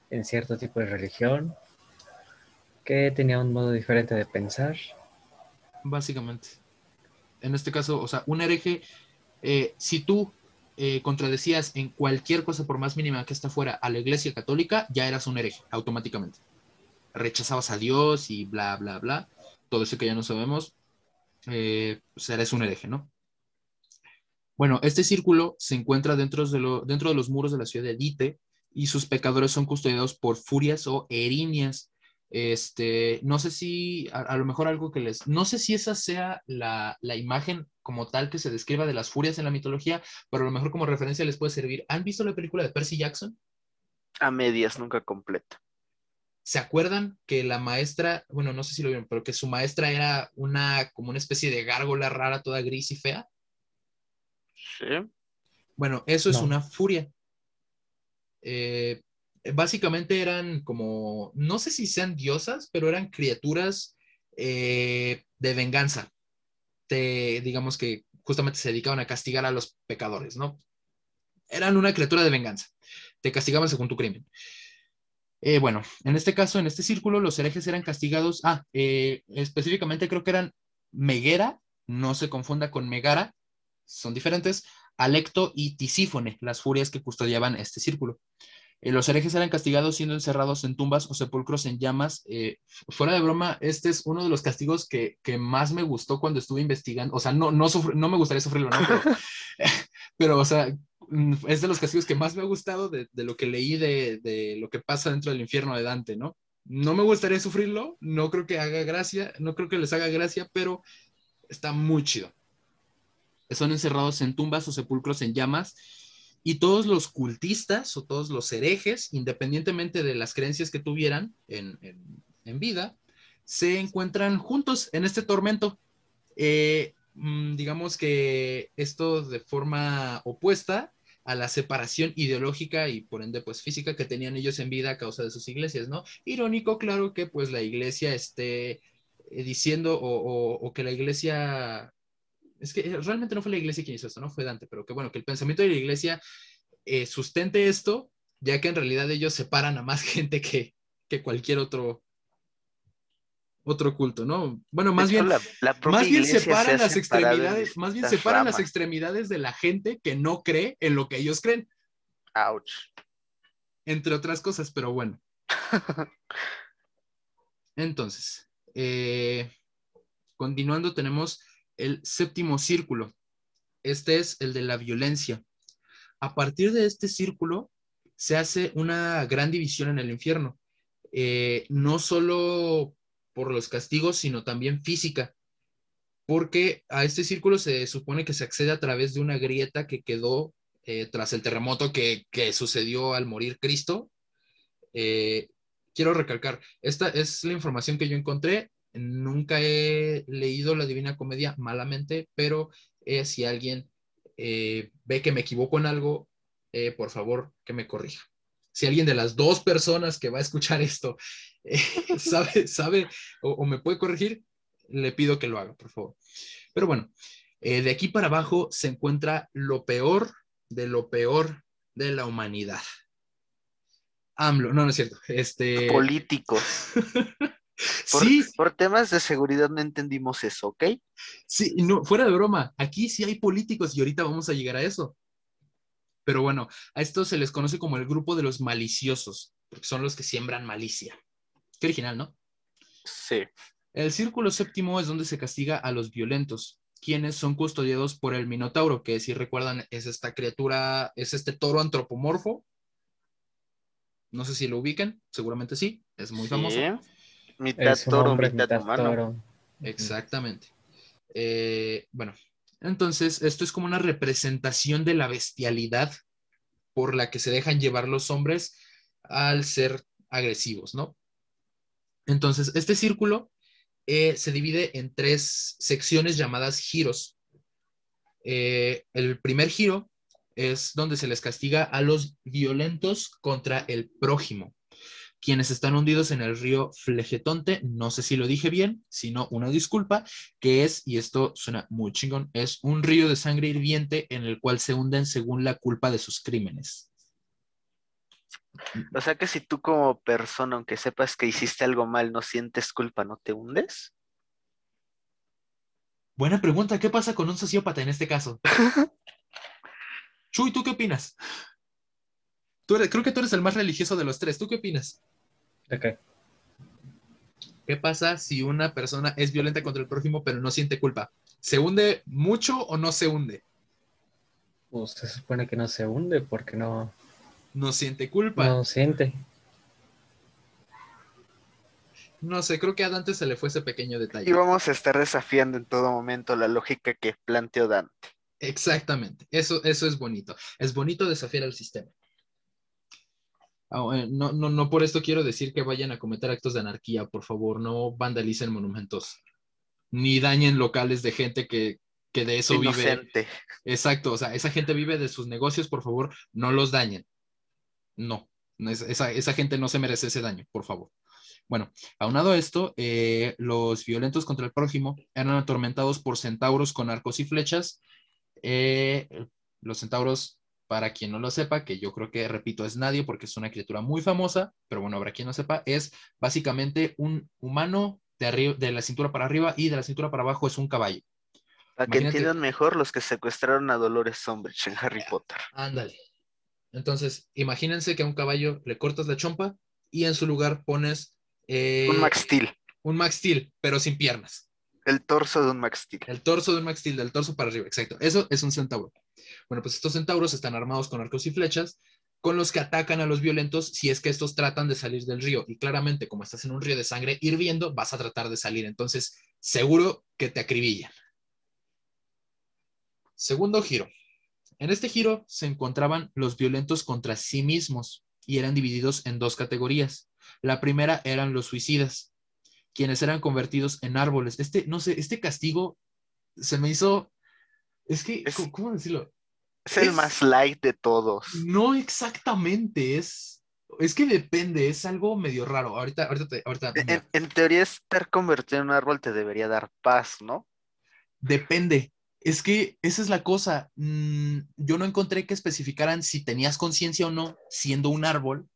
en cierto tipo de religión, que tenía un modo diferente de pensar. Básicamente. En este caso, o sea, un hereje, eh, si tú eh, contradecías en cualquier cosa, por más mínima que esta fuera, a la iglesia católica, ya eras un hereje, automáticamente. Rechazabas a Dios y bla, bla, bla todo eso que ya no sabemos, eh, eres un hereje, ¿no? Bueno, este círculo se encuentra dentro de, dentro de los muros de la ciudad de Dite y sus pecadores son custodiados por furias o erinias. Este, no sé si, a, lo mejor algo que les, no sé si esa sea la, la, imagen como tal que se describa de las furias en la mitología, pero a lo mejor como referencia les puede servir. ¿Han visto la película de Percy Jackson? A medias, nunca completa. ¿Se acuerdan que la maestra, bueno, no sé si lo vieron, pero que su maestra era una, como una especie de gárgola rara, toda gris y fea? Sí. Bueno, eso es una furia. Eh, básicamente eran como, no sé si sean diosas, pero eran criaturas eh, de venganza. Te, digamos que justamente se dedicaban a castigar a los pecadores, ¿no? Eran una criatura de venganza. Te castigaban según tu crimen. Eh, bueno, en este caso, en este círculo, los herejes eran castigados, ah, eh, específicamente creo que eran Meguera, no se confunda con Megara, son diferentes, Alecto y Tisífone, las furias que custodiaban este círculo. Eh, los herejes eran castigados siendo encerrados en tumbas o sepulcros en llamas. fuera de broma, este es uno de los castigos que, más me gustó cuando estuve investigando. O sea, no, no, no me gustaría sufrirlo, ¿no? pero, <laughs> o sea, es de los castigos que más me ha gustado de, lo que leí de, lo que pasa dentro del infierno de Dante, ¿no? No me gustaría sufrirlo, no creo que haga gracia, no creo que les haga gracia, pero está muy chido. Son encerrados en tumbas o sepulcros en llamas y todos los cultistas o todos los herejes, independientemente de las creencias que tuvieran en, vida, se encuentran juntos en este tormento. Eh, mm, digamos que esto de forma opuesta a la separación ideológica y por ende pues física que tenían ellos en vida a causa de sus iglesias, ¿no? Irónico, claro que pues la iglesia esté eh, diciendo o, que la iglesia, es que eh, realmente no fue la iglesia quien hizo esto, no fue Dante, pero que bueno, que el pensamiento de la iglesia eh, sustente esto, ya que en realidad ellos separan a más <laughs> gente que, que cualquier otro, otro culto, ¿no? Bueno, más hecho, bien, la, la propia más bien se separan las extremidades, más bien separan las extremidades de la gente que no cree en lo que ellos creen, Ouch. entre otras cosas, pero bueno. <laughs> Entonces, eh, continuando, tenemos el séptimo círculo. Este es el de la violencia. A partir de este círculo se hace una gran división en el infierno, Eh, no solo por los castigos, sino también física, porque a este círculo se supone que se accede a través de una grieta que quedó eh, tras el terremoto que, que sucedió al morir Cristo. Eh, quiero recalcar, esta es la información que yo encontré. Nunca he leído la Divina Comedia malamente, pero eh, si alguien eh, ve que me equivoco en algo, por favor que me corrija. Si alguien de las dos personas que va a escuchar esto eh, <laughs> sabe, sabe o, o me puede corregir, le pido que lo haga, por favor. Pero bueno, eh, de aquí para abajo se encuentra lo peor de lo peor de la humanidad. AMLO, no, no es cierto. Este, Políticos. <laughs> Por, sí, por temas de seguridad no entendimos eso, ¿ok? sí, no, fuera de broma, aquí sí hay políticos y ahorita vamos a llegar a eso. Pero bueno, a esto se les conoce como el grupo de los maliciosos, porque son los que siembran malicia. Qué original, ¿no? Sí. El círculo séptimo es donde se castiga a los violentos, quienes son custodiados por el Minotauro, que si recuerdan es esta criatura, es este toro antropomorfo. No sé si lo ubican, seguramente sí, es muy famoso. Mitad Es toro, hombre, mitad, mitad humano. toro. Exactamente. Eh, bueno, entonces esto es como una representación de la bestialidad por la que se dejan llevar los hombres al ser agresivos, ¿no? Entonces, este círculo eh, se divide en tres secciones llamadas giros. Eh, el primer giro es donde se les castiga a los violentos contra el prójimo, quienes están hundidos en el río Flegetonte, no sé si lo dije bien, sino una disculpa, que es, y esto suena muy chingón, es un río de sangre hirviente en el cual se hunden según la culpa de sus crímenes. O sea que si tú como persona, aunque sepas que hiciste algo mal, no sientes culpa, ¿no te hundes? Buena pregunta, ¿qué pasa con un sociópata en este caso? <laughs> Chuy, ¿tú qué opinas? Tú eres- creo que tú eres el más religioso de los tres, ¿tú qué opinas? ¿De qué? ¿Qué pasa si una persona es violenta contra el prójimo pero no siente culpa? ¿Se hunde mucho o no se hunde? Pues se supone que no se hunde porque no, No siente culpa. no siente. No sé, creo que a Dante se le fue ese pequeño detalle. Y vamos a estar desafiando en todo momento la lógica que planteó Dante. Exactamente, eso, eso es bonito. Es bonito desafiar al sistema. Ah, No, no, no por esto quiero decir que vayan a cometer actos de anarquía, por favor, no vandalicen monumentos, ni dañen locales de gente que, que de eso vive. Inocente. Exacto, o sea, esa gente vive de sus negocios, por favor, no los dañen. No, no es- esa, esa gente no se merece ese daño, por favor. Bueno, aunado a esto, eh, los violentos contra el prójimo eran atormentados por centauros con arcos y flechas. Eh, los centauros, para quien no lo sepa, que yo creo que, repito, es nadie porque es una criatura muy famosa, pero bueno, habrá quien no sepa, es básicamente un humano de, arri- de la cintura para arriba y de la cintura para abajo es un caballo. Para que entiendan mejor los que secuestraron a Dolores Umbridge en Harry Potter. Ándale. Entonces, imagínense que a un caballo le cortas la chompa y en su lugar pones eh, Un Max Steel. un Max Steel, pero sin piernas. El torso de un Max Steel. El torso de un Max Steel, del torso para arriba, exacto. Eso es un centauro. Bueno, pues estos centauros están armados con arcos y flechas con los que atacan a los violentos si es que estos tratan de salir del río. Y claramente, como estás en un río de sangre hirviendo, vas a tratar de salir. Entonces, seguro que te acribillan. Segundo giro. En este giro se encontraban los violentos contra sí mismos y eran divididos en dos categorías. La primera eran los suicidas, quienes eran convertidos en árboles. Este, no sé, este castigo se me hizo, es que, Es- ¿cómo- ¿cómo decirlo? Es el más light de todos. No exactamente, es, Es que depende, es algo medio raro. Ahorita, ahorita, te- ahorita, En, en teoría, estar convertido en un árbol te debería dar paz, ¿no? depende. Es que esa es la cosa. Mm, yo no encontré que especificaran si tenías conciencia o no siendo un árbol.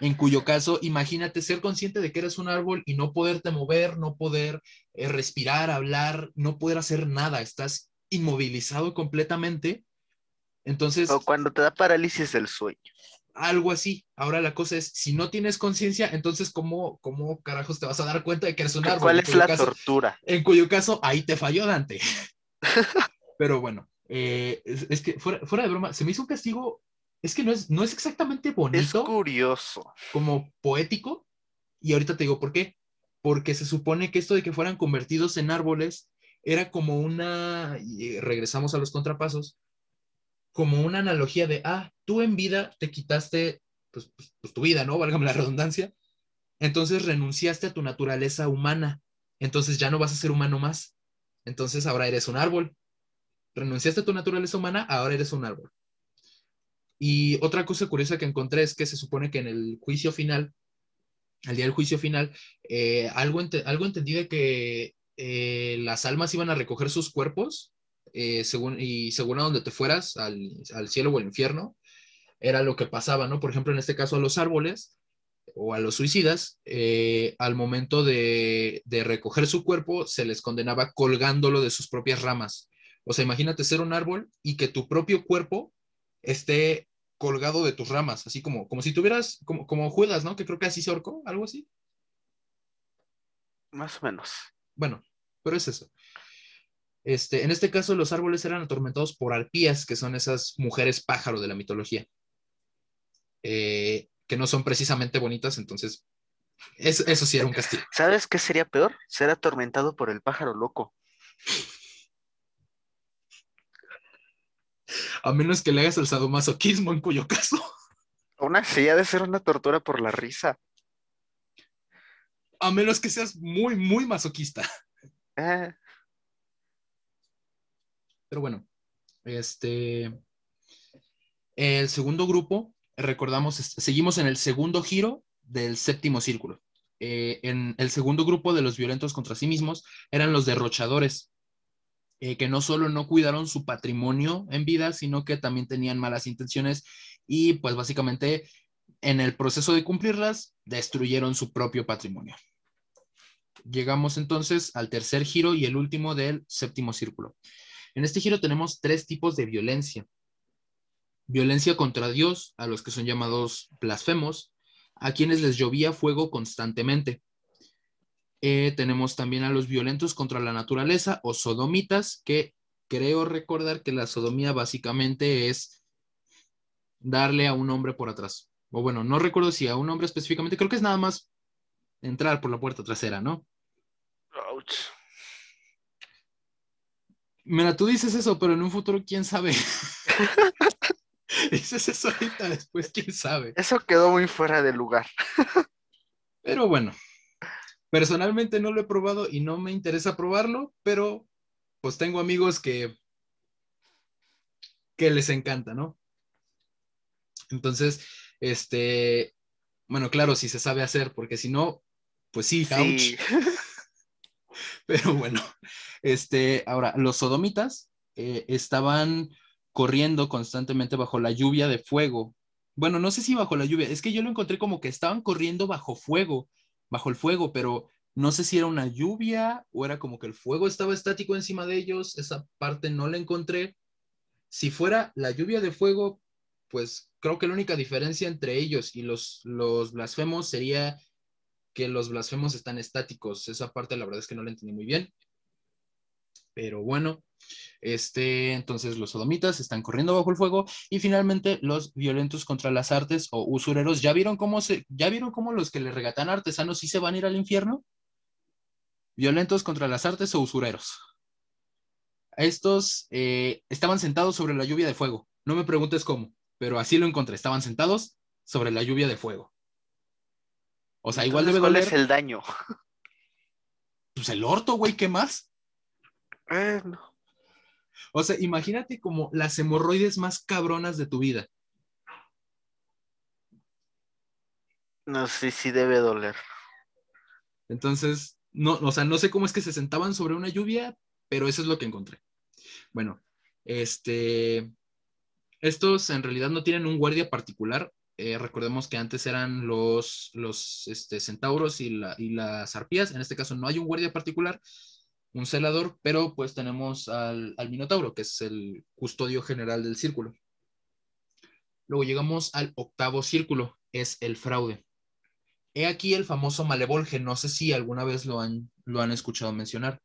En cuyo caso, imagínate ser consciente de que eres un árbol y no poderte mover, no poder eh, respirar, hablar, no poder hacer nada. Estás inmovilizado completamente. Entonces, O cuando te da parálisis del sueño. algo así. Ahora la cosa es, si no tienes conciencia, entonces ¿cómo, ¿cómo carajos te vas a dar cuenta de que eres un árbol? ¿Cuál es la caso- tortura? En cuyo caso, ahí te falló Dante. <laughs> Pero bueno, eh, es, es que fuera, fuera de broma, se me hizo un castigo, es que no es, no es exactamente Es bonito curioso. como poético, y ahorita te digo por qué. Porque se supone que esto de que fueran convertidos en árboles era como una, y regresamos a los contrapasos, como una analogía de, ah, tú en vida te quitaste, pues, pues, pues, tu vida, ¿no? Válgame la redundancia. Entonces renunciaste a tu naturaleza humana. Entonces ya no vas a ser humano más. Entonces ahora eres un árbol. Renunciaste a tu naturaleza humana, ahora eres un árbol. Y otra cosa curiosa que encontré es que se supone que en el juicio final, al día del juicio final, eh, algo, algo entendí de que eh, las almas iban a recoger sus cuerpos eh, y según a donde te fueras, al, al cielo o al infierno, era lo que pasaba, ¿no? Por ejemplo, en este caso a los árboles o a los suicidas, eh, al momento de, de recoger su cuerpo, se les condenaba colgándolo de sus propias ramas. O sea, imagínate ser un árbol y que tu propio cuerpo esté colgado de tus ramas, así como, como si tuvieras, como, como Judas, ¿no? Que creo que así se ahorcó, algo así. Más o menos. Bueno, pero es eso. Este, en este caso, los árboles eran atormentados por arpías, que son esas mujeres pájaro de la mitología, Eh, que no son precisamente bonitas, entonces, es- eso sí era un castigo. ¿Sabes qué sería peor? Ser atormentado por el pájaro loco. A menos que le hagas el sadomasoquismo, en cuyo caso, Aún así, ha de ser una tortura por la risa. a menos que seas muy, muy masoquista. Eh, Pero bueno, este, el segundo grupo, recordamos, seguimos en el segundo giro del séptimo círculo. Eh, en el segundo grupo de los violentos contra sí mismos eran los derrochadores, eh, que no solo no cuidaron su patrimonio en vida, sino que también tenían malas intenciones y pues básicamente en el proceso de cumplirlas destruyeron su propio patrimonio. Llegamos entonces al tercer giro y el último del séptimo círculo. En este giro tenemos tres tipos de violencia. Violencia contra Dios, a los que son llamados blasfemos, a quienes les llovía fuego constantemente. Eh, tenemos también a los violentos contra la naturaleza o sodomitas, que creo recordar que la sodomía básicamente es darle a un hombre por atrás. O bueno, no recuerdo si a un hombre específicamente, creo que es nada más entrar por la puerta trasera, ¿no? ouch. Mira, tú dices eso, pero en un futuro, quién sabe. <laughs> <laughs> dices eso ahorita, después, quién sabe. Eso quedó muy fuera de lugar. <laughs> Pero bueno, personalmente no lo he probado y no me interesa probarlo, pero pues tengo amigos que, que les encanta, ¿no? Entonces, este, bueno, claro, si se sabe hacer, porque si no, pues sí, Sí. <laughs> Pero bueno, este, ahora, los sodomitas eh, estaban corriendo constantemente bajo la lluvia de fuego. Bueno, no sé si bajo la lluvia, es que yo lo encontré como que estaban corriendo bajo fuego, bajo el fuego, pero no sé si era una lluvia o era como que el fuego estaba estático encima de ellos, esa parte no la encontré. Si fuera la lluvia de fuego, pues creo que la única diferencia entre ellos y los, los blasfemos sería que los blasfemos están estáticos. Esa parte la verdad es que no la entendí muy bien. Pero bueno, este, entonces los sodomitas están corriendo bajo el fuego y finalmente los violentos contra las artes o usureros, ¿ya vieron cómo se, ya vieron cómo los que le regatan artesanos sí se van a ir al infierno? Violentos contra las artes o usureros. Estos eh, estaban sentados sobre la lluvia de fuego. No me preguntes cómo, pero así lo encontré. Estaban sentados sobre la lluvia de fuego. O sea, igual debe ¿Cuál doler es el daño? pues el orto, güey, ¿qué más? Eh, no. O sea, imagínate como las hemorroides más cabronas de tu vida. No sé si debe doler. Entonces, no, o sea, no sé cómo es que se sentaban sobre una lluvia, pero eso es lo que encontré. Bueno, este, estos en realidad no tienen un guardia particular. Eh, recordemos que antes eran los, los este, centauros y, la, y las arpías. En este caso no hay un guardia particular, un celador, pero pues tenemos al, al minotauro, que es el custodio general del círculo. Luego llegamos al octavo círculo, es el fraude. He aquí el famoso Malevolge, no sé si alguna vez lo han, lo han escuchado mencionar.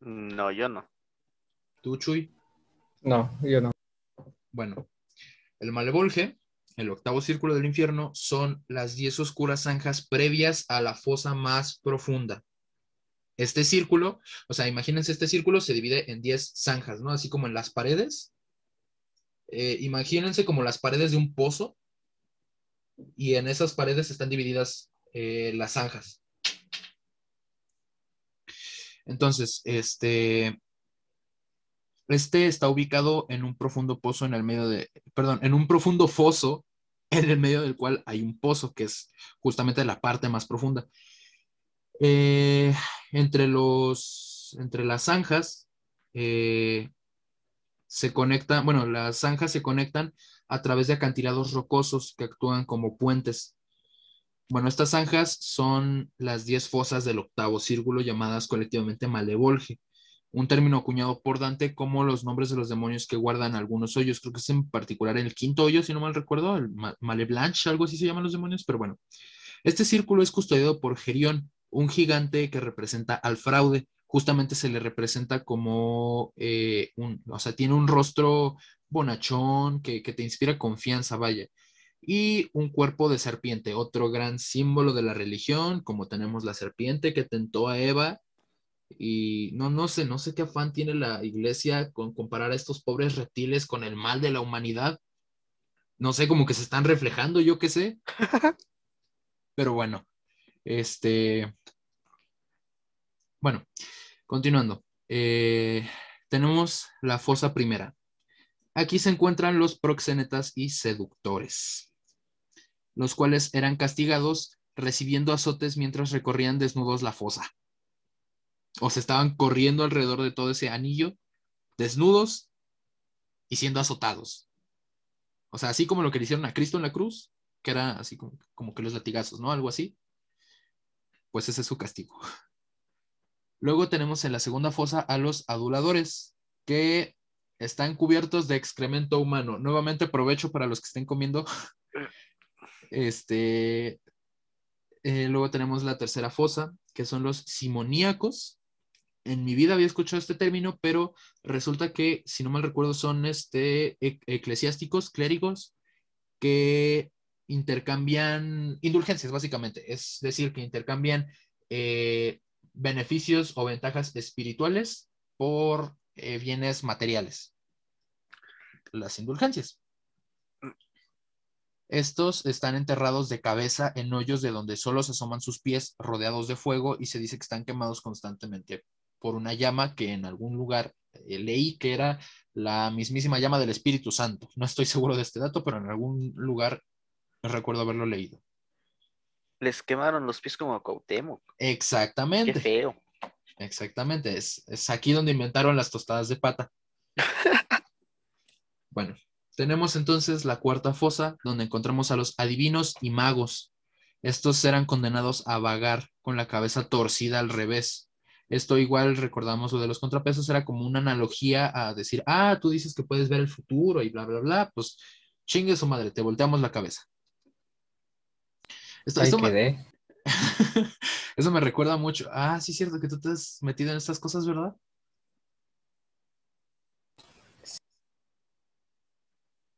No, yo no. ¿Tú, Chuy? No, yo no. Bueno, el Malevolge, el octavo círculo del infierno, son las diez oscuras zanjas previas a la fosa más profunda. Este círculo, o sea, imagínense, este círculo se divide en diez zanjas, ¿no? Así como en las paredes. Eh, imagínense como las paredes de un pozo y en esas paredes están divididas eh, las zanjas. Entonces, este, este está ubicado en un profundo pozo en el medio de, perdón, en un profundo foso <laughs> en el medio del cual hay un pozo, que es justamente la parte más profunda. Eh, entre los, entre las zanjas, eh, se conectan, bueno, las zanjas se conectan a través de acantilados rocosos que actúan como puentes. Bueno, estas zanjas son las 10 fosas del octavo círculo llamadas colectivamente Malevolge, un término acuñado por Dante como los nombres de los demonios que guardan algunos hoyos. Creo que es en particular el quinto hoyo, si no mal recuerdo, el Maleblanche, algo así se llaman los demonios, pero bueno. Este círculo es custodiado por Gerión, un gigante que representa al fraude. Justamente se le representa como eh, un, o sea, tiene un rostro bonachón que, que te inspira confianza, vaya y un cuerpo de serpiente, otro gran símbolo de la religión, como tenemos la serpiente que tentó a Eva. Y no, no sé, no sé qué afán tiene la iglesia con comparar a estos pobres reptiles con el mal de la humanidad. No sé, como que se están reflejando, yo qué sé. <laughs> Pero bueno, este. Bueno, continuando. Eh, tenemos la fosa primera. Aquí se encuentran los proxenetas y seductores los cuales eran castigados recibiendo azotes mientras recorrían desnudos la fosa. O se estaban corriendo alrededor de todo ese anillo, desnudos y siendo azotados. O sea, así como lo que le hicieron a Cristo en la cruz, que era así como, como que los latigazos, ¿no? Algo así. Pues ese es su castigo. Luego tenemos en la segunda fosa a los aduladores, que están cubiertos de excremento humano. Nuevamente aprovecho para los que estén comiendo este, eh, luego tenemos la tercera fosa, que son los simoníacos. En mi vida había escuchado este término, pero resulta que, si no mal recuerdo, son este, eclesiásticos, clérigos, que intercambian indulgencias, básicamente. Es decir, que intercambian eh, beneficios o ventajas espirituales por eh, bienes materiales. Las indulgencias. Estos están enterrados de cabeza en hoyos de donde solo se asoman sus pies rodeados de fuego y se dice que están quemados constantemente por una llama que en algún lugar eh, leí que era la mismísima llama del Espíritu Santo. No estoy seguro de este dato, pero en algún lugar recuerdo haberlo leído. Les quemaron los pies como a Cuauhtémoc. Exactamente. Qué feo. Exactamente. Es, es aquí donde inventaron las tostadas de pata. <laughs> bueno, tenemos entonces la cuarta fosa, donde encontramos a los adivinos y magos. Estos eran condenados a vagar con la cabeza torcida al revés. Esto igual recordamos lo de los contrapesos, era como una analogía a decir, ah, tú dices que puedes ver el futuro y bla, bla, bla, pues chingue su madre, te volteamos la cabeza. Esto, esto me... <laughs> Eso me recuerda mucho. Ah, sí, es cierto que tú te has metido en estas cosas, ¿verdad?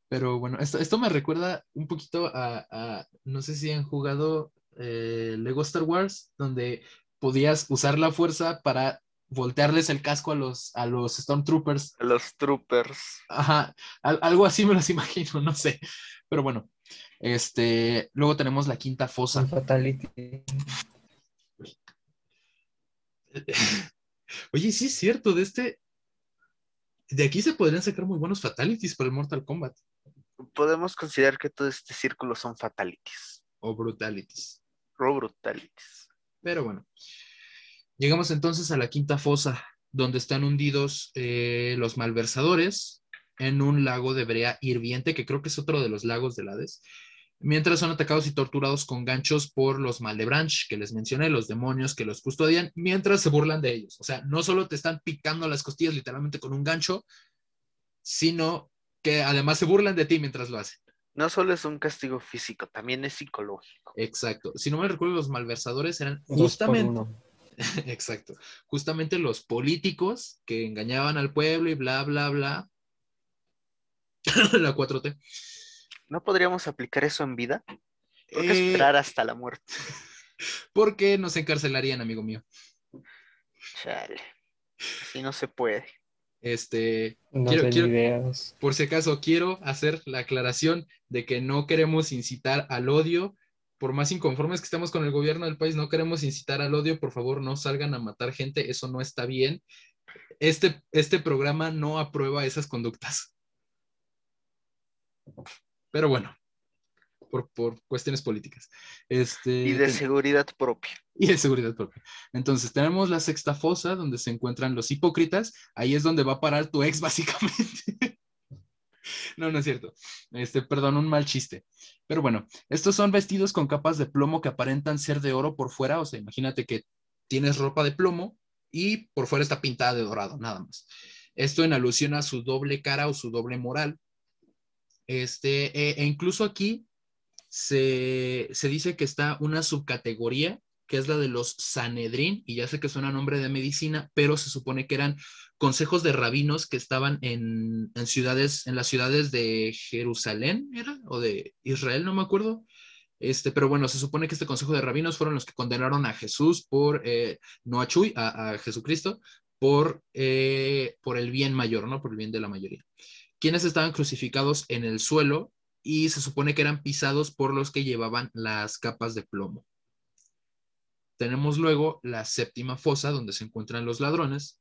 Pero bueno, esto, esto me recuerda un poquito a, no sé si han jugado eh, Lego Star Wars, donde podías usar la fuerza para voltearles el casco a los, a los Stormtroopers. A los Troopers. Ajá, algo así me los <laughs> imagino, no sé. Pero bueno, este, luego tenemos la quinta fosa. Fatality. <laughs> Oye, sí es cierto, de este, de aquí se podrían sacar muy buenos fatalities para el Mortal Kombat. podemos considerar que todo este círculo son fatalities O brutalities. o brutalities. Pero bueno. Llegamos entonces a la quinta fosa, donde están hundidos eh, los malversadores en un lago de brea hirviente, que creo que es otro de los lagos del Hades, mientras son atacados y torturados con ganchos por los Maldebranche, que les mencioné, los demonios que los custodian, mientras se burlan de ellos. O sea, no solo te están picando las costillas literalmente con un gancho, sino que además se burlan de ti mientras lo hacen. No solo es un castigo físico, también es psicológico. Exacto. Si no me recuerdo, los malversadores eran justamente, uno. <laughs> exacto, justamente los políticos que engañaban al pueblo y bla, bla, bla. <laughs> la 4T. ¿No podríamos aplicar eso en vida? ¿Por qué Eh, esperar hasta la muerte? <laughs> porque nos encarcelarían, amigo mío. Chale. Así no se puede. Este, No quiero, quiero- ideas. por si acaso, quiero hacer la aclaración de que no queremos incitar al odio. Por más inconformes que estemos con el gobierno del país, no queremos incitar al odio. Por favor, no salgan a matar gente. Eso no está bien. Este, este programa no aprueba esas conductas. Pero bueno, por, por cuestiones políticas. Este, Y de seguridad propia. y de seguridad propia. Entonces, tenemos la sexta fosa donde se encuentran los hipócritas. Ahí es donde va a parar tu ex, <laughs> básicamente. no, no es cierto. Este, perdón, un mal chiste. Pero bueno, estos son vestidos con capas de plomo que aparentan ser de oro por fuera. O sea, imagínate que tienes ropa de plomo y por fuera está pintada de dorado, nada más. Esto en alusión a su doble cara o su doble moral. Este, e- e incluso aquí se, dice que está una subcategoría que es la de los Sanedrín, y ya sé que suena nombre de medicina, pero se supone que eran consejos de rabinos que estaban en, ciudades, en las ciudades de Jerusalén, ¿era? O de Israel, no me acuerdo. Este, pero bueno, se supone que este consejo de rabinos fueron los que condenaron a Jesús por, eh, no a Chuy, a, a Jesucristo, por, eh, por el bien mayor, ¿no? Por el bien de la mayoría. Quienes estaban crucificados en el suelo y se supone que eran pisados por los que llevaban las capas de plomo. Tenemos luego la séptima fosa donde se encuentran los ladrones,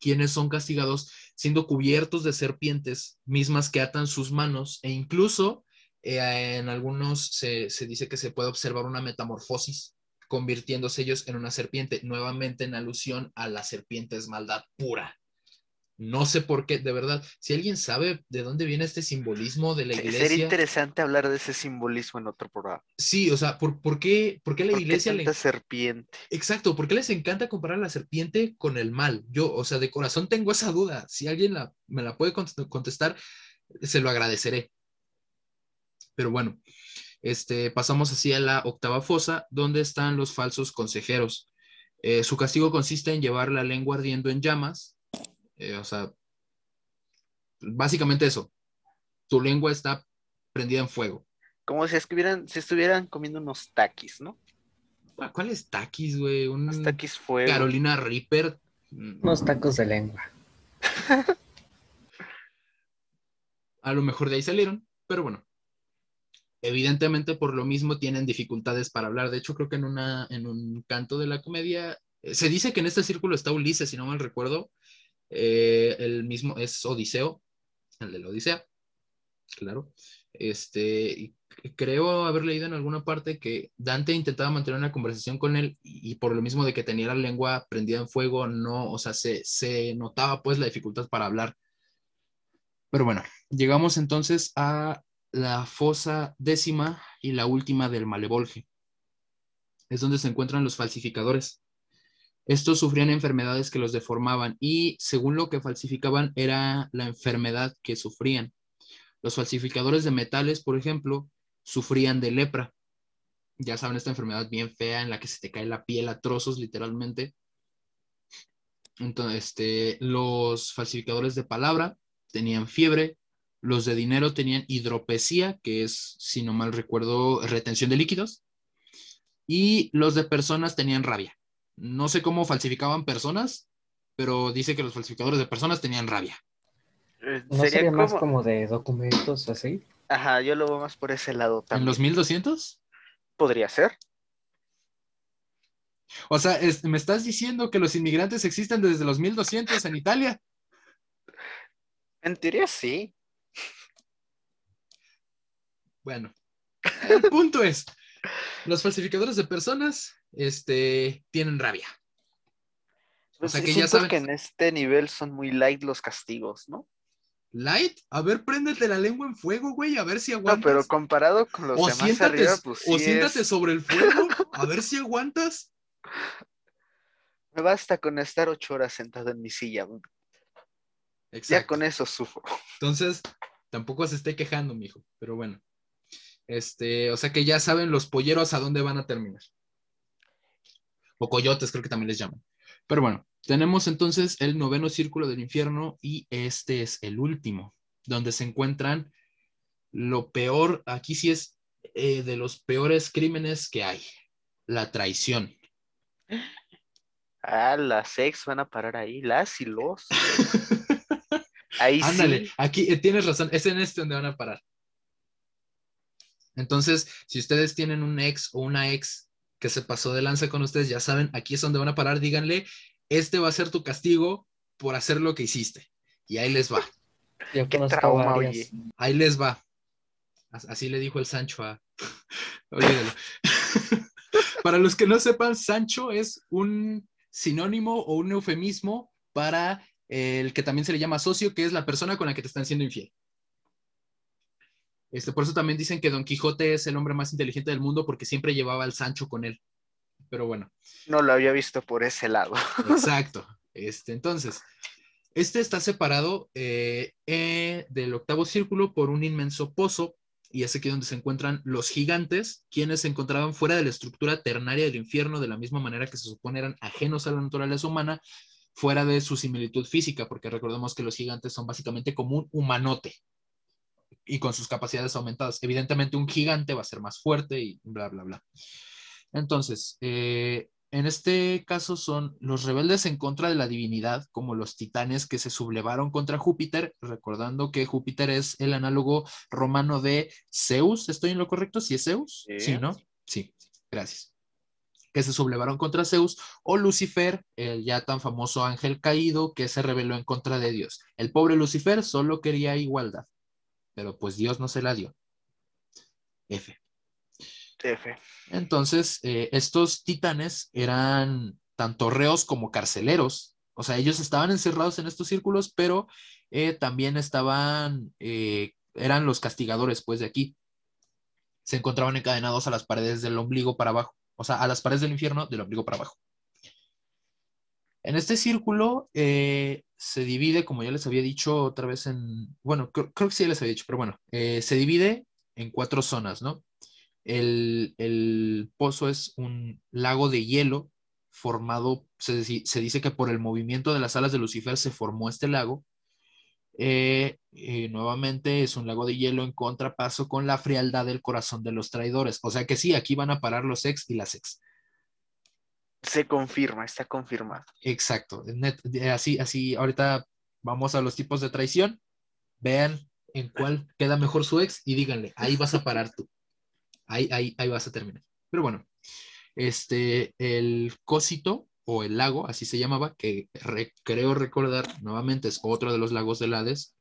quienes son castigados siendo cubiertos de serpientes mismas que atan sus manos e incluso eh, en algunos se, se dice que se puede observar una metamorfosis convirtiéndose ellos en una serpiente, nuevamente en alusión a la serpiente es maldad pura. No sé por qué, de verdad, si alguien sabe de dónde viene este simbolismo de la iglesia. Sería interesante hablar de ese simbolismo en otro programa. Sí, o sea, ¿por, por qué, por qué la ¿Por qué iglesia le... tanta serpiente? Exacto, ¿por qué les encanta comparar a la serpiente con el mal? Yo, o sea, de corazón tengo esa duda. Si alguien la- me la puede cont- contestar, se lo agradeceré. Pero bueno, este, pasamos así a la octava fosa, donde están los falsos consejeros. Eh, su castigo consiste en llevar la lengua ardiendo en llamas. Eh, o sea, básicamente eso. Tu lengua está prendida en fuego. Como si estuvieran, si estuvieran comiendo unos taquis, ¿no? Ah, ¿Cuál es taquis, güey? Un Unos taquis fuego. Carolina Reaper. Unos tacos de lengua. <laughs> A lo mejor de ahí salieron, pero bueno. Evidentemente, por lo mismo, tienen dificultades para hablar. De hecho, creo que en, una, en un canto de la comedia eh, se dice que en este círculo está Ulises, si no mal recuerdo. Eh, el mismo es Odiseo, el de la Odisea, claro. Este, creo haber leído en alguna parte que Dante intentaba mantener una conversación con él y, y por lo mismo de que tenía la lengua prendida en fuego, no, o sea, se, se notaba pues la dificultad para hablar. Pero bueno, llegamos entonces a la fosa décima y la última del Malevolge. Es donde se encuentran los falsificadores. Estos sufrían enfermedades que los deformaban y según lo que falsificaban era la enfermedad que sufrían. Los falsificadores de metales, por ejemplo, sufrían de lepra. Ya saben, esta enfermedad bien fea en la que se te cae la piel a trozos, literalmente. Entonces, este, los falsificadores de palabra tenían fiebre, los de dinero tenían hidropesía, que es, si no mal recuerdo, retención de líquidos, y los de personas tenían rabia. No sé cómo falsificaban personas, pero dice que los falsificadores de personas tenían rabia. Eh, ¿No sería sería más como... como de documentos así? Ajá, yo lo veo más por ese lado ¿En también. los 1200? Podría ser. O sea, es- ¿me estás diciendo que los inmigrantes existen desde los 1200 en Italia? En teoría sí. Bueno, el punto es, los falsificadores de personas este, tienen rabia. Pues sea, sí, que ya saben- que en este nivel son muy light los castigos, ¿no? Light, a ver, préndete la lengua en fuego, güey, a ver si No, aguantas. pero comparado con los o demás siéntate, arriba, pues o sí siéntate es- sobre el fuego, a ver si aguantas. <laughs> Me basta con estar ocho horas sentado en mi silla. güey. Ya Exacto. con eso sufro. <laughs> Entonces, tampoco se esté quejando, mijo, pero bueno. Este, o sea que ya saben los polleros a dónde van a terminar. O coyotes, creo que también les llaman. Pero bueno, tenemos entonces el noveno círculo del infierno y este es el último, donde se encuentran lo peor, aquí sí es eh, de los peores crímenes que hay, la traición. <laughs> Ah, las ex van a parar ahí, las y los. <laughs> Ahí Ándale, sí. aquí eh, tienes razón, es en este donde van a parar. Entonces, si ustedes tienen un ex o una ex que se pasó de lanza con ustedes, ya saben, aquí es donde van a parar, díganle, este va a ser tu castigo por hacer lo que hiciste. Y ahí les va, <laughs> Yo Qué trauma, oye. ahí les va. As- Así le dijo el Sancho a... <laughs> Olvídalo. <laughs> para los que no sepan, Sancho es un sinónimo o un eufemismo para el que también se le llama socio, que es la persona con la que te están siendo infiel. Este, por eso también dicen que Don Quijote es el hombre más inteligente del mundo porque siempre llevaba al Sancho con él. Pero bueno, No lo había visto por ese lado. exacto. Este, entonces, este está separado eh, eh, del octavo círculo por un inmenso pozo y es aquí donde se encuentran los gigantes, quienes se encontraban fuera de la estructura ternaria del infierno, de la misma manera que se supone eran ajenos a la naturaleza humana, fuera de su similitud física, porque recordemos que los gigantes son básicamente como un humanote y con sus capacidades aumentadas. Evidentemente un gigante va a ser más fuerte y bla, bla, bla. Entonces, eh, en este caso son los rebeldes en contra de la divinidad, como los titanes que se sublevaron contra Júpiter, recordando que Júpiter es el análogo romano de Zeus. ¿Estoy en lo correcto? ¿Sí es Zeus? Sí. Sí, ¿no? Sí, gracias. Que se sublevaron contra Zeus, o Lucifer, el ya tan famoso ángel caído que se rebeló en contra de Dios. El pobre Lucifer solo quería igualdad, pero pues Dios no se la dio. F. F. Entonces, eh, estos titanes eran tanto reos como carceleros. O sea, ellos estaban encerrados en estos círculos, pero eh, también estaban, eh, eran los castigadores, pues, de aquí. Se encontraban encadenados a las paredes del ombligo para abajo. O sea, a las paredes del infierno del ombligo para abajo. En este círculo eh, se divide, como ya les había dicho otra vez en, bueno, creo, que sí les había dicho, pero bueno, eh, se divide en cuatro zonas, ¿no? El, el pozo es un lago de hielo formado, se, se dice que por el movimiento de las alas de Lucifer se formó este lago. Eh, nuevamente es un lago de hielo en contrapaso con la frialdad del corazón de los traidores. O sea que sí, aquí van a parar los ex y las ex. Se confirma, está confirmado. Exacto. de- así, así, ahorita vamos a los tipos de traición. Vean en cuál queda mejor su ex y díganle, ahí vas a parar tú. Ahí, ahí, ahí vas a terminar. Pero bueno, este, el cósito o el lago, así se llamaba, que re- creo recordar nuevamente es otro de los lagos del Hades,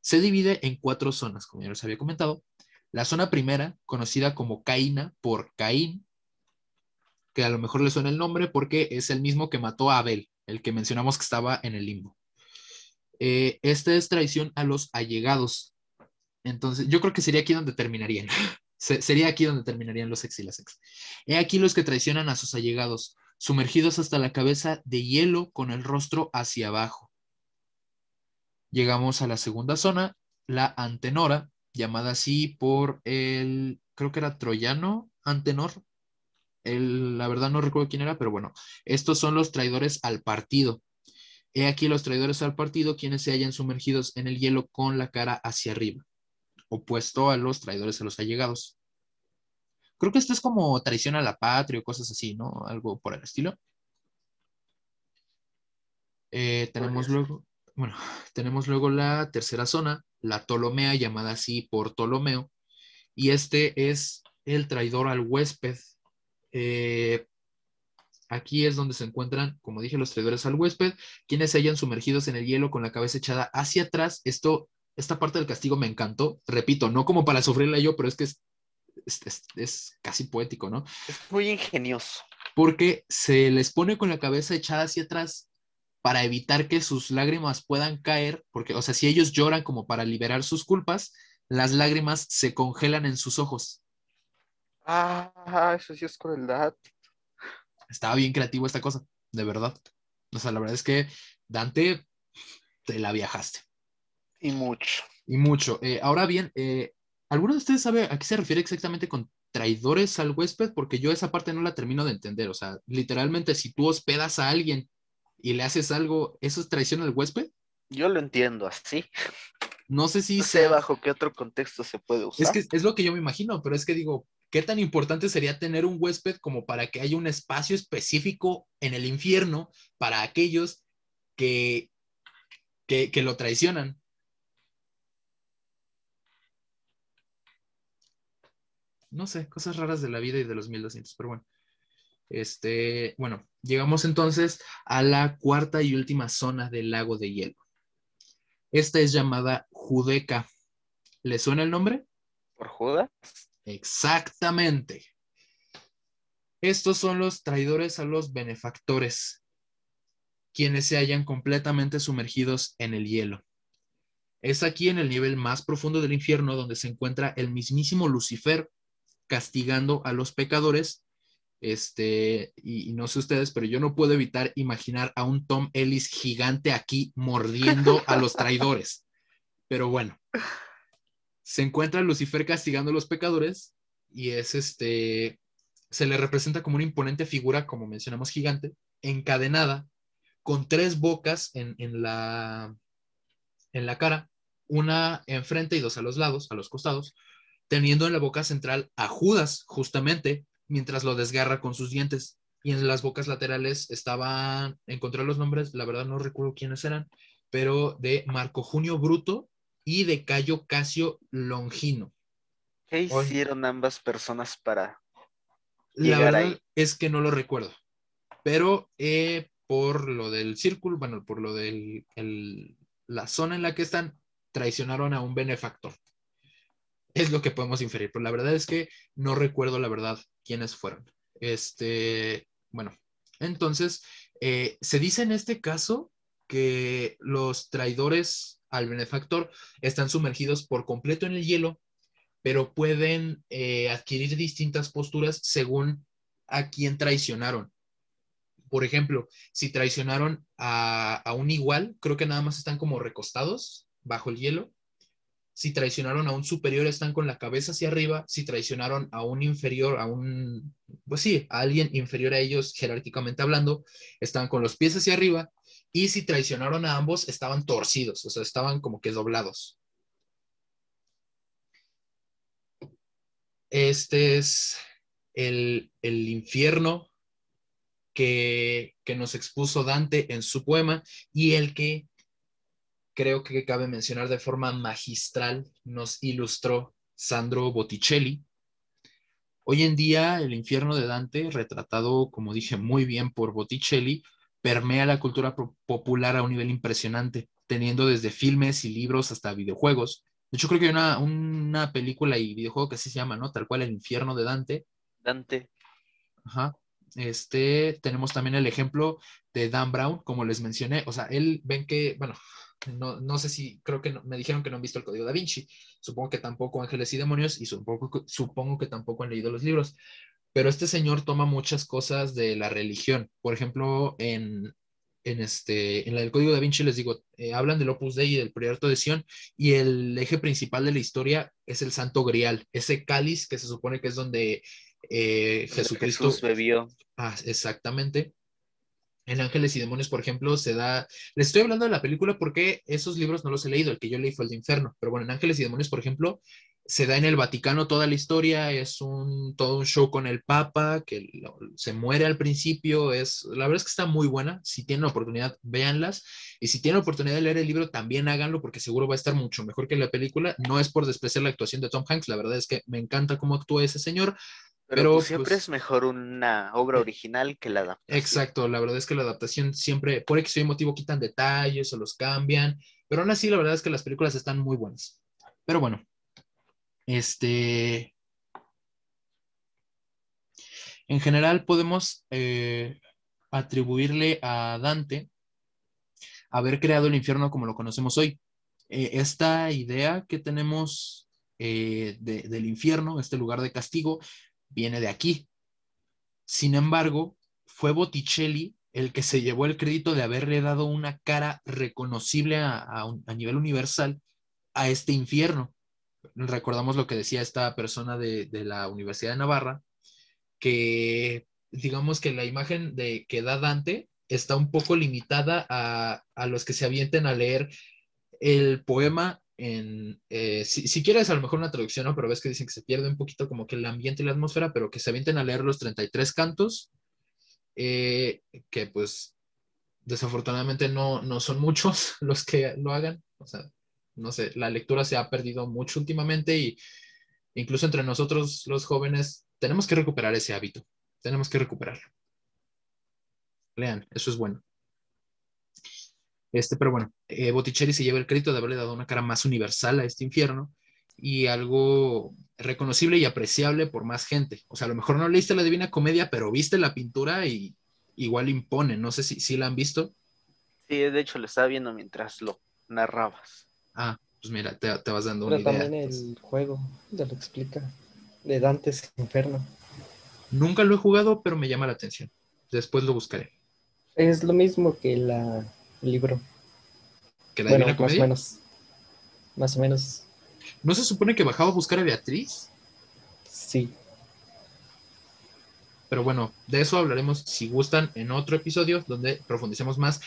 se divide en cuatro zonas, como ya les había comentado. La zona primera, conocida como Caína por Caín, que a lo mejor le suena el nombre porque es el mismo que mató a Abel, el que mencionamos que estaba en el limbo. Eh, esta es traición a los allegados. Entonces, yo creo que sería aquí donde terminarían. <laughs> Se- sería aquí donde terminarían los ex y las ex. He aquí los que traicionan a sus allegados, sumergidos hasta la cabeza de hielo con el rostro hacia abajo. Llegamos a la segunda zona, la Antenora, llamada así por el, creo que era troyano Antenor. El- la verdad no recuerdo quién era, pero bueno, estos son los traidores al partido. He aquí los traidores al partido, quienes se hallan sumergidos en el hielo con la cara hacia arriba, opuesto a los traidores a los allegados. Creo que esto es como traición a la patria o cosas así, ¿no? Algo por el estilo. Eh, tenemos luego, bueno, <laughs> tenemos luego la tercera zona, la Ptolomea, llamada así por Ptolomeo, y este es el traidor al huésped. Eh, aquí es donde se encuentran, como dije, los traidores al huésped, quienes se hayan sumergidos en el hielo con la cabeza echada hacia atrás. Esto, esta parte del castigo me encantó. Repito, no como para sufrirla yo, pero es que es es, es- es casi poético, ¿no? Es muy ingenioso. Porque se les pone con la cabeza echada hacia atrás para evitar que sus lágrimas puedan caer, porque, o sea, si ellos lloran como para liberar sus culpas, las lágrimas se congelan en sus ojos. Ah, eso sí es crueldad. Estaba bien creativo esta cosa, de verdad. O sea, la verdad es que Dante, te la viajaste. Y mucho. Y mucho. Eh, ahora bien, eh, ¿alguno de ustedes sabe a qué se refiere exactamente con traidores al huésped? Porque yo esa parte no la termino de entender. O sea, literalmente, si tú hospedas a alguien y le haces algo, ¿eso es traición al huésped? Yo lo entiendo así. No sé si No sé sea- bajo qué otro contexto se puede usar. Es que es lo que yo me imagino, pero es que digo, ¿qué tan importante sería tener un huésped como para que haya un espacio específico en el infierno para aquellos que, que, que lo traicionan? No sé, cosas raras de la vida y de los 1200, pero bueno. Este, bueno, llegamos entonces a la cuarta y última zona del lago de hielo. Esta es llamada Judeca. ¿Le suena el nombre? ¿Por Judas? Exactamente. Estos son los traidores a los benefactores, quienes se hallan completamente sumergidos en el hielo. Es aquí en el nivel más profundo del infierno donde se encuentra el mismísimo Lucifer castigando a los pecadores. Este, y, no sé ustedes, pero yo no puedo evitar imaginar a un Tom Ellis gigante aquí mordiendo a los traidores. Pero bueno, se encuentra Lucifer castigando a los pecadores y es este, se le representa como una imponente figura, como mencionamos, gigante, encadenada, con tres bocas en, en la, en la cara, una enfrente y dos a los lados, a los costados, teniendo en la boca central a Judas, justamente, mientras lo desgarra con sus dientes. Y en las bocas laterales estaban, encontré los nombres, la verdad no recuerdo quiénes eran, pero de Marco Junio Bruto y de Cayo Casio Longino. ¿Qué hicieron ambas personas para La Llegar verdad ahí. es que no lo recuerdo, pero eh, por lo del círculo, bueno, por lo de la zona en la que están, traicionaron a un benefactor. Es lo que podemos inferir, pero la verdad es que no recuerdo la verdad quiénes fueron. Este, bueno, entonces, eh, se dice en este caso que los traidores al benefactor están sumergidos por completo en el hielo, pero pueden eh, adquirir distintas posturas según a quién traicionaron. Por ejemplo, si traicionaron a, a un igual, creo que nada más están como recostados bajo el hielo. Si traicionaron a un superior, están con la cabeza hacia arriba. Si traicionaron a un inferior, a un, pues sí, a alguien inferior a ellos, jerárquicamente hablando, están con los pies hacia arriba. Y si traicionaron a ambos, estaban torcidos, o sea, estaban como que doblados. Este es el, el infierno que, que nos expuso Dante en su poema y el que creo que cabe mencionar de forma magistral nos ilustró Sandro Botticelli. Hoy en día el infierno de Dante, retratado, como dije, muy bien por Botticelli, permea la cultura po- popular a un nivel impresionante, teniendo desde filmes y libros hasta videojuegos. De hecho, creo que hay una, una película y videojuego que así se llama, ¿no? Tal cual, El infierno de Dante. Dante? Ajá. Este, tenemos también el ejemplo de Dan Brown, como les mencioné. O sea, él, ven que, bueno, no, no sé si, creo que no- me dijeron que no han visto el Código da Vinci. Supongo que tampoco Ángeles y Demonios y supongo, que- supongo que tampoco han leído los libros. Pero este señor toma muchas cosas de la religión. Por ejemplo, en, en, este, en la del Código da Vinci les digo, eh, hablan del Opus Dei y del Priorito de Sion y el eje principal de la historia es el Santo Grial, ese cáliz que se supone que es donde eh, Jesucristo Jesús bebió. Ah, exactamente. En Ángeles y Demonios, por ejemplo, se da. Les estoy hablando de la película porque esos libros no los he leído. El que yo leí fue el de Inferno. Pero bueno, en Ángeles y Demonios, por ejemplo, se da en el Vaticano toda la historia. Es un todo un show con el Papa que se muere al principio. Es la verdad es que está muy buena. Si tienen oportunidad, véanlas. Y si tienen oportunidad de leer el libro, también háganlo porque seguro va a estar mucho mejor que la película. No es por despreciar la actuación de Tom Hanks. La verdad es que me encanta cómo actúa ese señor. Pero, Pero, pues, siempre pues, es mejor una obra eh, original que la adaptación. Exacto, la verdad es que la adaptación siempre, por X o motivo, quitan detalles o los cambian, pero aún así la verdad es que las películas están muy buenas. Pero bueno, este, En general podemos eh, atribuirle a Dante haber creado el infierno como lo conocemos hoy. Eh, esta idea que tenemos eh, del infierno, este lugar de castigo, viene de aquí. Sin embargo, fue Botticelli el que se llevó el crédito de haberle dado una cara reconocible a, nivel universal a este infierno. Recordamos lo que decía esta persona de, de la Universidad de Navarra, que digamos que la imagen de que da Dante está un poco limitada a, los que se avienten a leer el poema en, eh, si, quieres a lo mejor una traducción, ¿no? pero ves que dicen que se pierde un poquito como que el ambiente y la atmósfera, pero que se avienten a leer los 33 cantos, eh, que pues desafortunadamente no, no son muchos <laughs> los que lo hagan, o sea, no sé, la lectura se ha perdido mucho últimamente y incluso entre nosotros los jóvenes tenemos que recuperar ese hábito, tenemos que recuperarlo. Lean, eso es bueno. Este, pero bueno, eh, Botticelli se lleva el crédito de haberle dado una cara más universal a este infierno y algo reconocible y apreciable por más gente. O sea, a lo mejor no leíste la Divina Comedia, pero viste la pintura y igual impone. No sé si, si la han visto. Sí, de hecho lo estaba viendo mientras lo narrabas. Ah, pues mira, te, vas dando una idea. también el juego te lo explica, de Dante's Inferno. Nunca lo he jugado, pero me llama la atención. Después lo buscaré. Es lo mismo que la, el libro. ¿Que la bueno, Más o menos. Más o menos. ¿No se supone que bajaba a buscar a Beatriz? Sí. Pero bueno, de eso hablaremos, si gustan, en otro episodio donde profundicemos más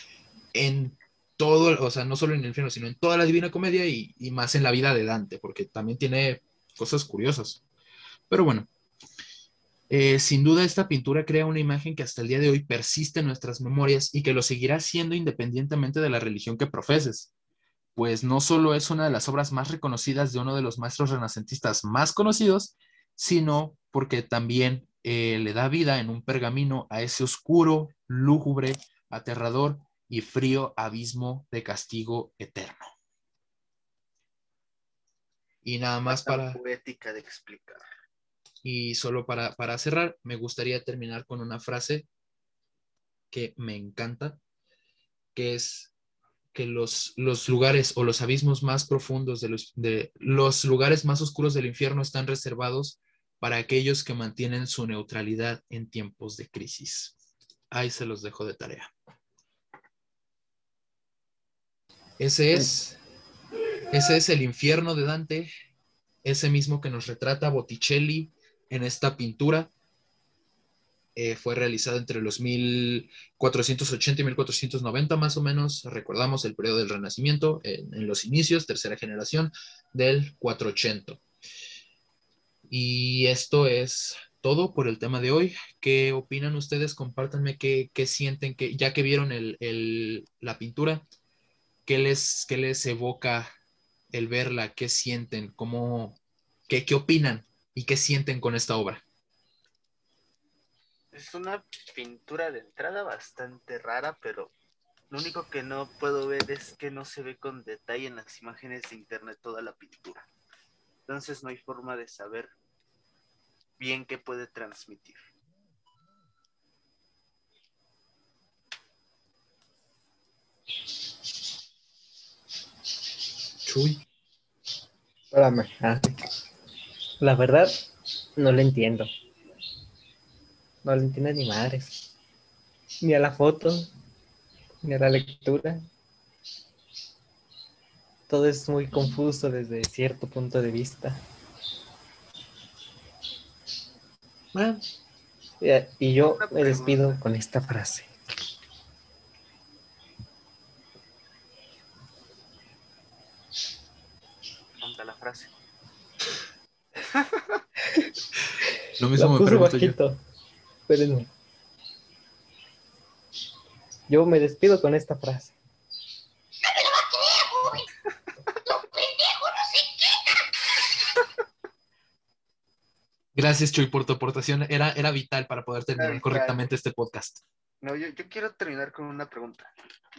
en todo, o sea, no solo en el infierno, sino en toda la Divina Comedia y, y más en la vida de Dante, porque también tiene cosas curiosas. Pero bueno, eh, sin duda esta pintura crea una imagen que hasta el día de hoy persiste en nuestras memorias y que lo seguirá siendo independientemente de la religión que profeses, pues no solo es una de las obras más reconocidas de uno de los maestros renacentistas más conocidos, sino porque también eh, le da vida en un pergamino a ese oscuro, lúgubre, aterrador y frío abismo de castigo eterno. Y nada más para... Poética de explicar. Y solo para, cerrar, me gustaría terminar con una frase que me encanta, que es que los, los lugares o los abismos más profundos de los, de los lugares más oscuros del infierno están reservados para aquellos que mantienen su neutralidad en tiempos de crisis. Ahí se los dejo de tarea. Ese es, ese es el infierno de Dante, ese mismo que nos retrata Botticelli en esta pintura. Eh, fue realizada entre los 1480 y 1490 más o menos. Recordamos el periodo del Renacimiento, en, los inicios, tercera generación del 480. Y esto es todo por el tema de hoy. ¿Qué opinan ustedes? Compártanme qué, sienten, que, ya que vieron la pintura, ¿qué les, qué les evoca el verla? ¿Qué sienten? ¿Cómo, qué, ¿Qué opinan y qué sienten con esta obra. Es una pintura de entrada bastante rara, pero lo único que no puedo ver es que no se ve con detalle en las imágenes de internet toda la pintura. Entonces no hay forma de saber bien qué puede transmitir. Chuy. Espérame. La verdad, no le entiendo. No le entiendo ni madres. Ni a la foto, ni a la lectura. Todo es muy confuso desde cierto punto de vista. Y yo me despido con esta frase. la frase. Lo mismo me pregunto yo. Espérenme. Yo me despido con esta frase. Gracias, Chuy, por tu aportación. Era, era vital para poder terminar correctamente este podcast. No, yo, yo, quiero terminar con una pregunta.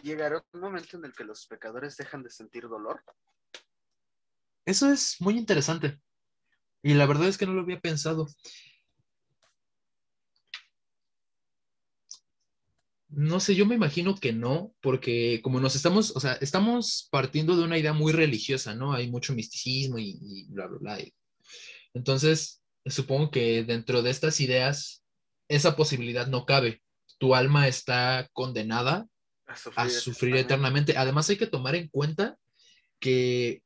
¿Llegará un momento en el que los pecadores dejan de sentir dolor? Eso es muy interesante. Y la verdad es que no lo había pensado. No sé, yo me imagino que no, porque como nos estamos, o sea, estamos partiendo de una idea muy religiosa, ¿no? Hay mucho misticismo y, y bla, bla, bla. Entonces, supongo que dentro de estas ideas, esa posibilidad no cabe. Tu alma está condenada A sufrir, a sufrir eternamente. Además, hay que tomar en cuenta que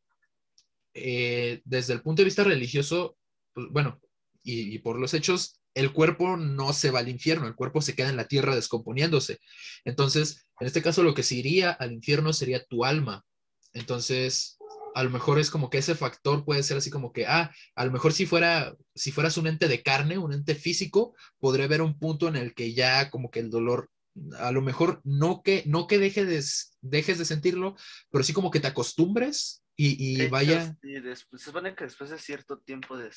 eh, desde el punto de vista religioso, pues, bueno, y, y por los hechos, el cuerpo no se va al infierno, el cuerpo se queda en la tierra descomponiéndose. Entonces, en este caso, lo que se iría al infierno sería tu alma. Entonces, a lo mejor es como que ese factor puede ser así como que, ah, a lo mejor si fuera, si fueras un ente de carne, un ente físico, podría haber un punto en el que ya como que el dolor, a lo mejor no que, no que deje de, dejes de sentirlo, pero sí como que te acostumbres y, y hecho, vaya, después- se supone que después de cierto tiempo de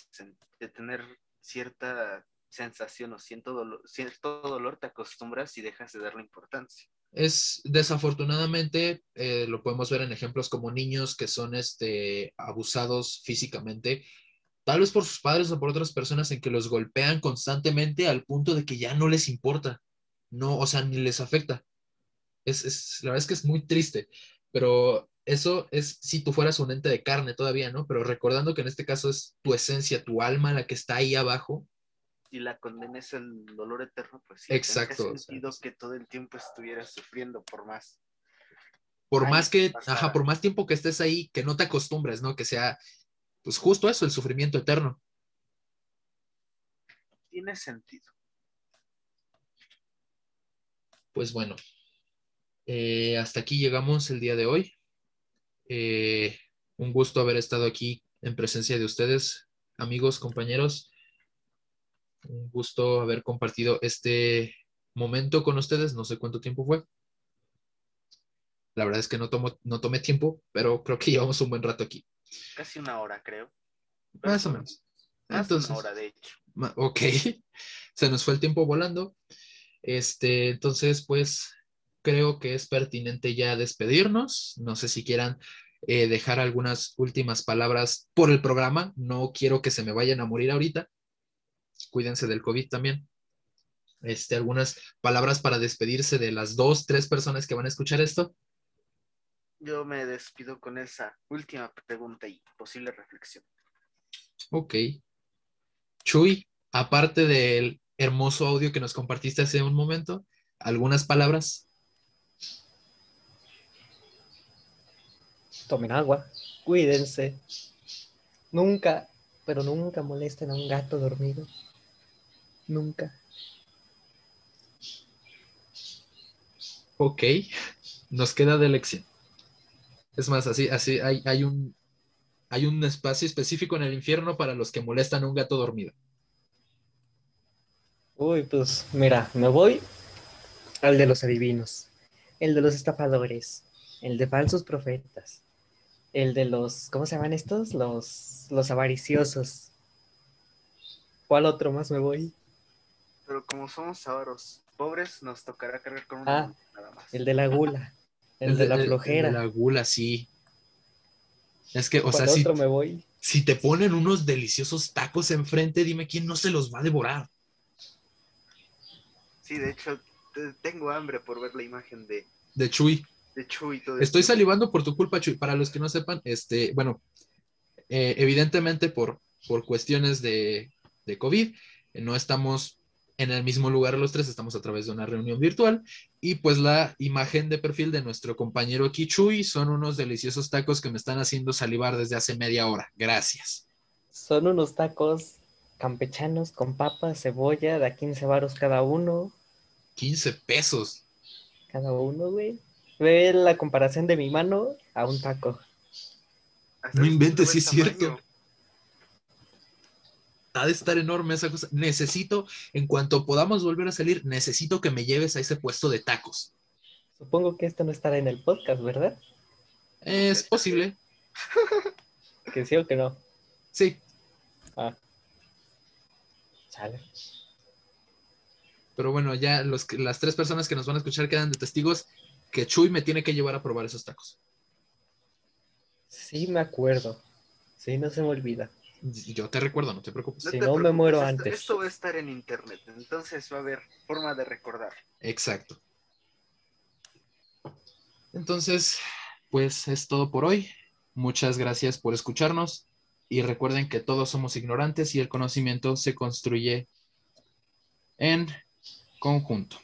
tener cierta sensación o cierto dolor, cierto dolor, te acostumbras y dejas de darle importancia. es desafortunadamente, eh, lo podemos ver en ejemplos como niños que son este, abusados físicamente, tal vez por sus padres o por otras personas en que los golpean constantemente al punto de que ya no les importa, no, o sea, ni les afecta. Es, es, la verdad es que es muy triste, pero eso es si tú fueras un ente de carne todavía, ¿no? Pero recordando que en este caso es tu esencia, tu alma la que está ahí abajo, Y la condenes en dolor eterno, pues sí. Exacto, o sea, sentido que todo el tiempo estuvieras sufriendo por más. por más que, pasara. ajá, por más tiempo que estés ahí, que no te acostumbres, ¿no? Que sea, pues justo eso, el sufrimiento eterno. Tiene sentido. Pues bueno, eh, hasta aquí llegamos el día de hoy. Eh, un gusto haber estado aquí en presencia de ustedes, amigos, compañeros. Un gusto haber compartido este momento con ustedes. No sé cuánto tiempo fue. La verdad es que no, tomo, no tomé tiempo, pero creo que llevamos un buen rato aquí. Casi una hora, creo. Pero Más o menos. Más Entonces, una hora, de hecho. Ok, <laughs> se nos fue el tiempo volando. Este, entonces, pues creo que es pertinente ya despedirnos. No sé si quieran eh, dejar algunas últimas palabras por el programa. No quiero que se me vayan a morir ahorita. Cuídense del COVID también. Este, algunas palabras para despedirse de las dos, tres personas que van a escuchar esto. Yo me despido con esa última pregunta y posible reflexión. Ok. Chuy, aparte del hermoso audio que nos compartiste hace un momento, algunas palabras. Tomen agua, cuídense. Nunca, pero nunca molesten a un gato dormido. Nunca. Ok, nos queda de elección. Es más, así, así hay, hay un hay un espacio específico en el infierno para los que molestan a un gato dormido. Uy, pues mira, me voy al de los adivinos, el de los estafadores, el de falsos profetas, el de los, ¿cómo se llaman estos? Los, los avariciosos. ¿Cuál otro más me voy? Pero como somos avaros pobres, nos tocará cargar con Ah, una nada más. El de la gula, <laughs> el, de la flojera. El de la gula, sí. Es que, o sea, ¿Cuál si, me voy? si te ponen unos deliciosos tacos enfrente, dime quién no se los va a devorar. Sí, de hecho, te- tengo hambre por ver la imagen de, De Chuy. De Chuy. Todo Estoy esto. salivando por tu culpa, Chuy. Para los que no sepan, este, bueno, eh, evidentemente por, por cuestiones de, de COVID, eh, no estamos en el mismo lugar los tres, estamos a través de una reunión virtual y pues la imagen de perfil de nuestro compañero aquí, Chuy, son unos deliciosos tacos que me están haciendo salivar desde hace media hora. Gracias. Son unos tacos campechanos con papa, cebolla, de a 15 varos cada uno. 15 pesos. Cada uno, güey. Ve la comparación de mi mano a un taco. No es inventes, sí es cierto. Ha de estar enorme esa cosa. Necesito, en cuanto podamos volver a salir, necesito que me lleves a ese puesto de tacos. Supongo que esto no estará en el podcast, ¿verdad? Es posible. <laughs> Que sí o que no. Sí, Ah. Chale. Pero bueno, ya los, las tres personas que nos van a escuchar quedan de testigos que Chuy me tiene que llevar a probar esos tacos. Sí, me acuerdo. Sí, no se me olvida. Yo te recuerdo, no te preocupes. Si te no, me muero esto- antes. Esto va a estar en internet, entonces va a haber forma de recordar. Exacto. Entonces, pues es todo por hoy. Muchas gracias por escucharnos y recuerden que todos somos ignorantes y el conocimiento se construye en conjunto.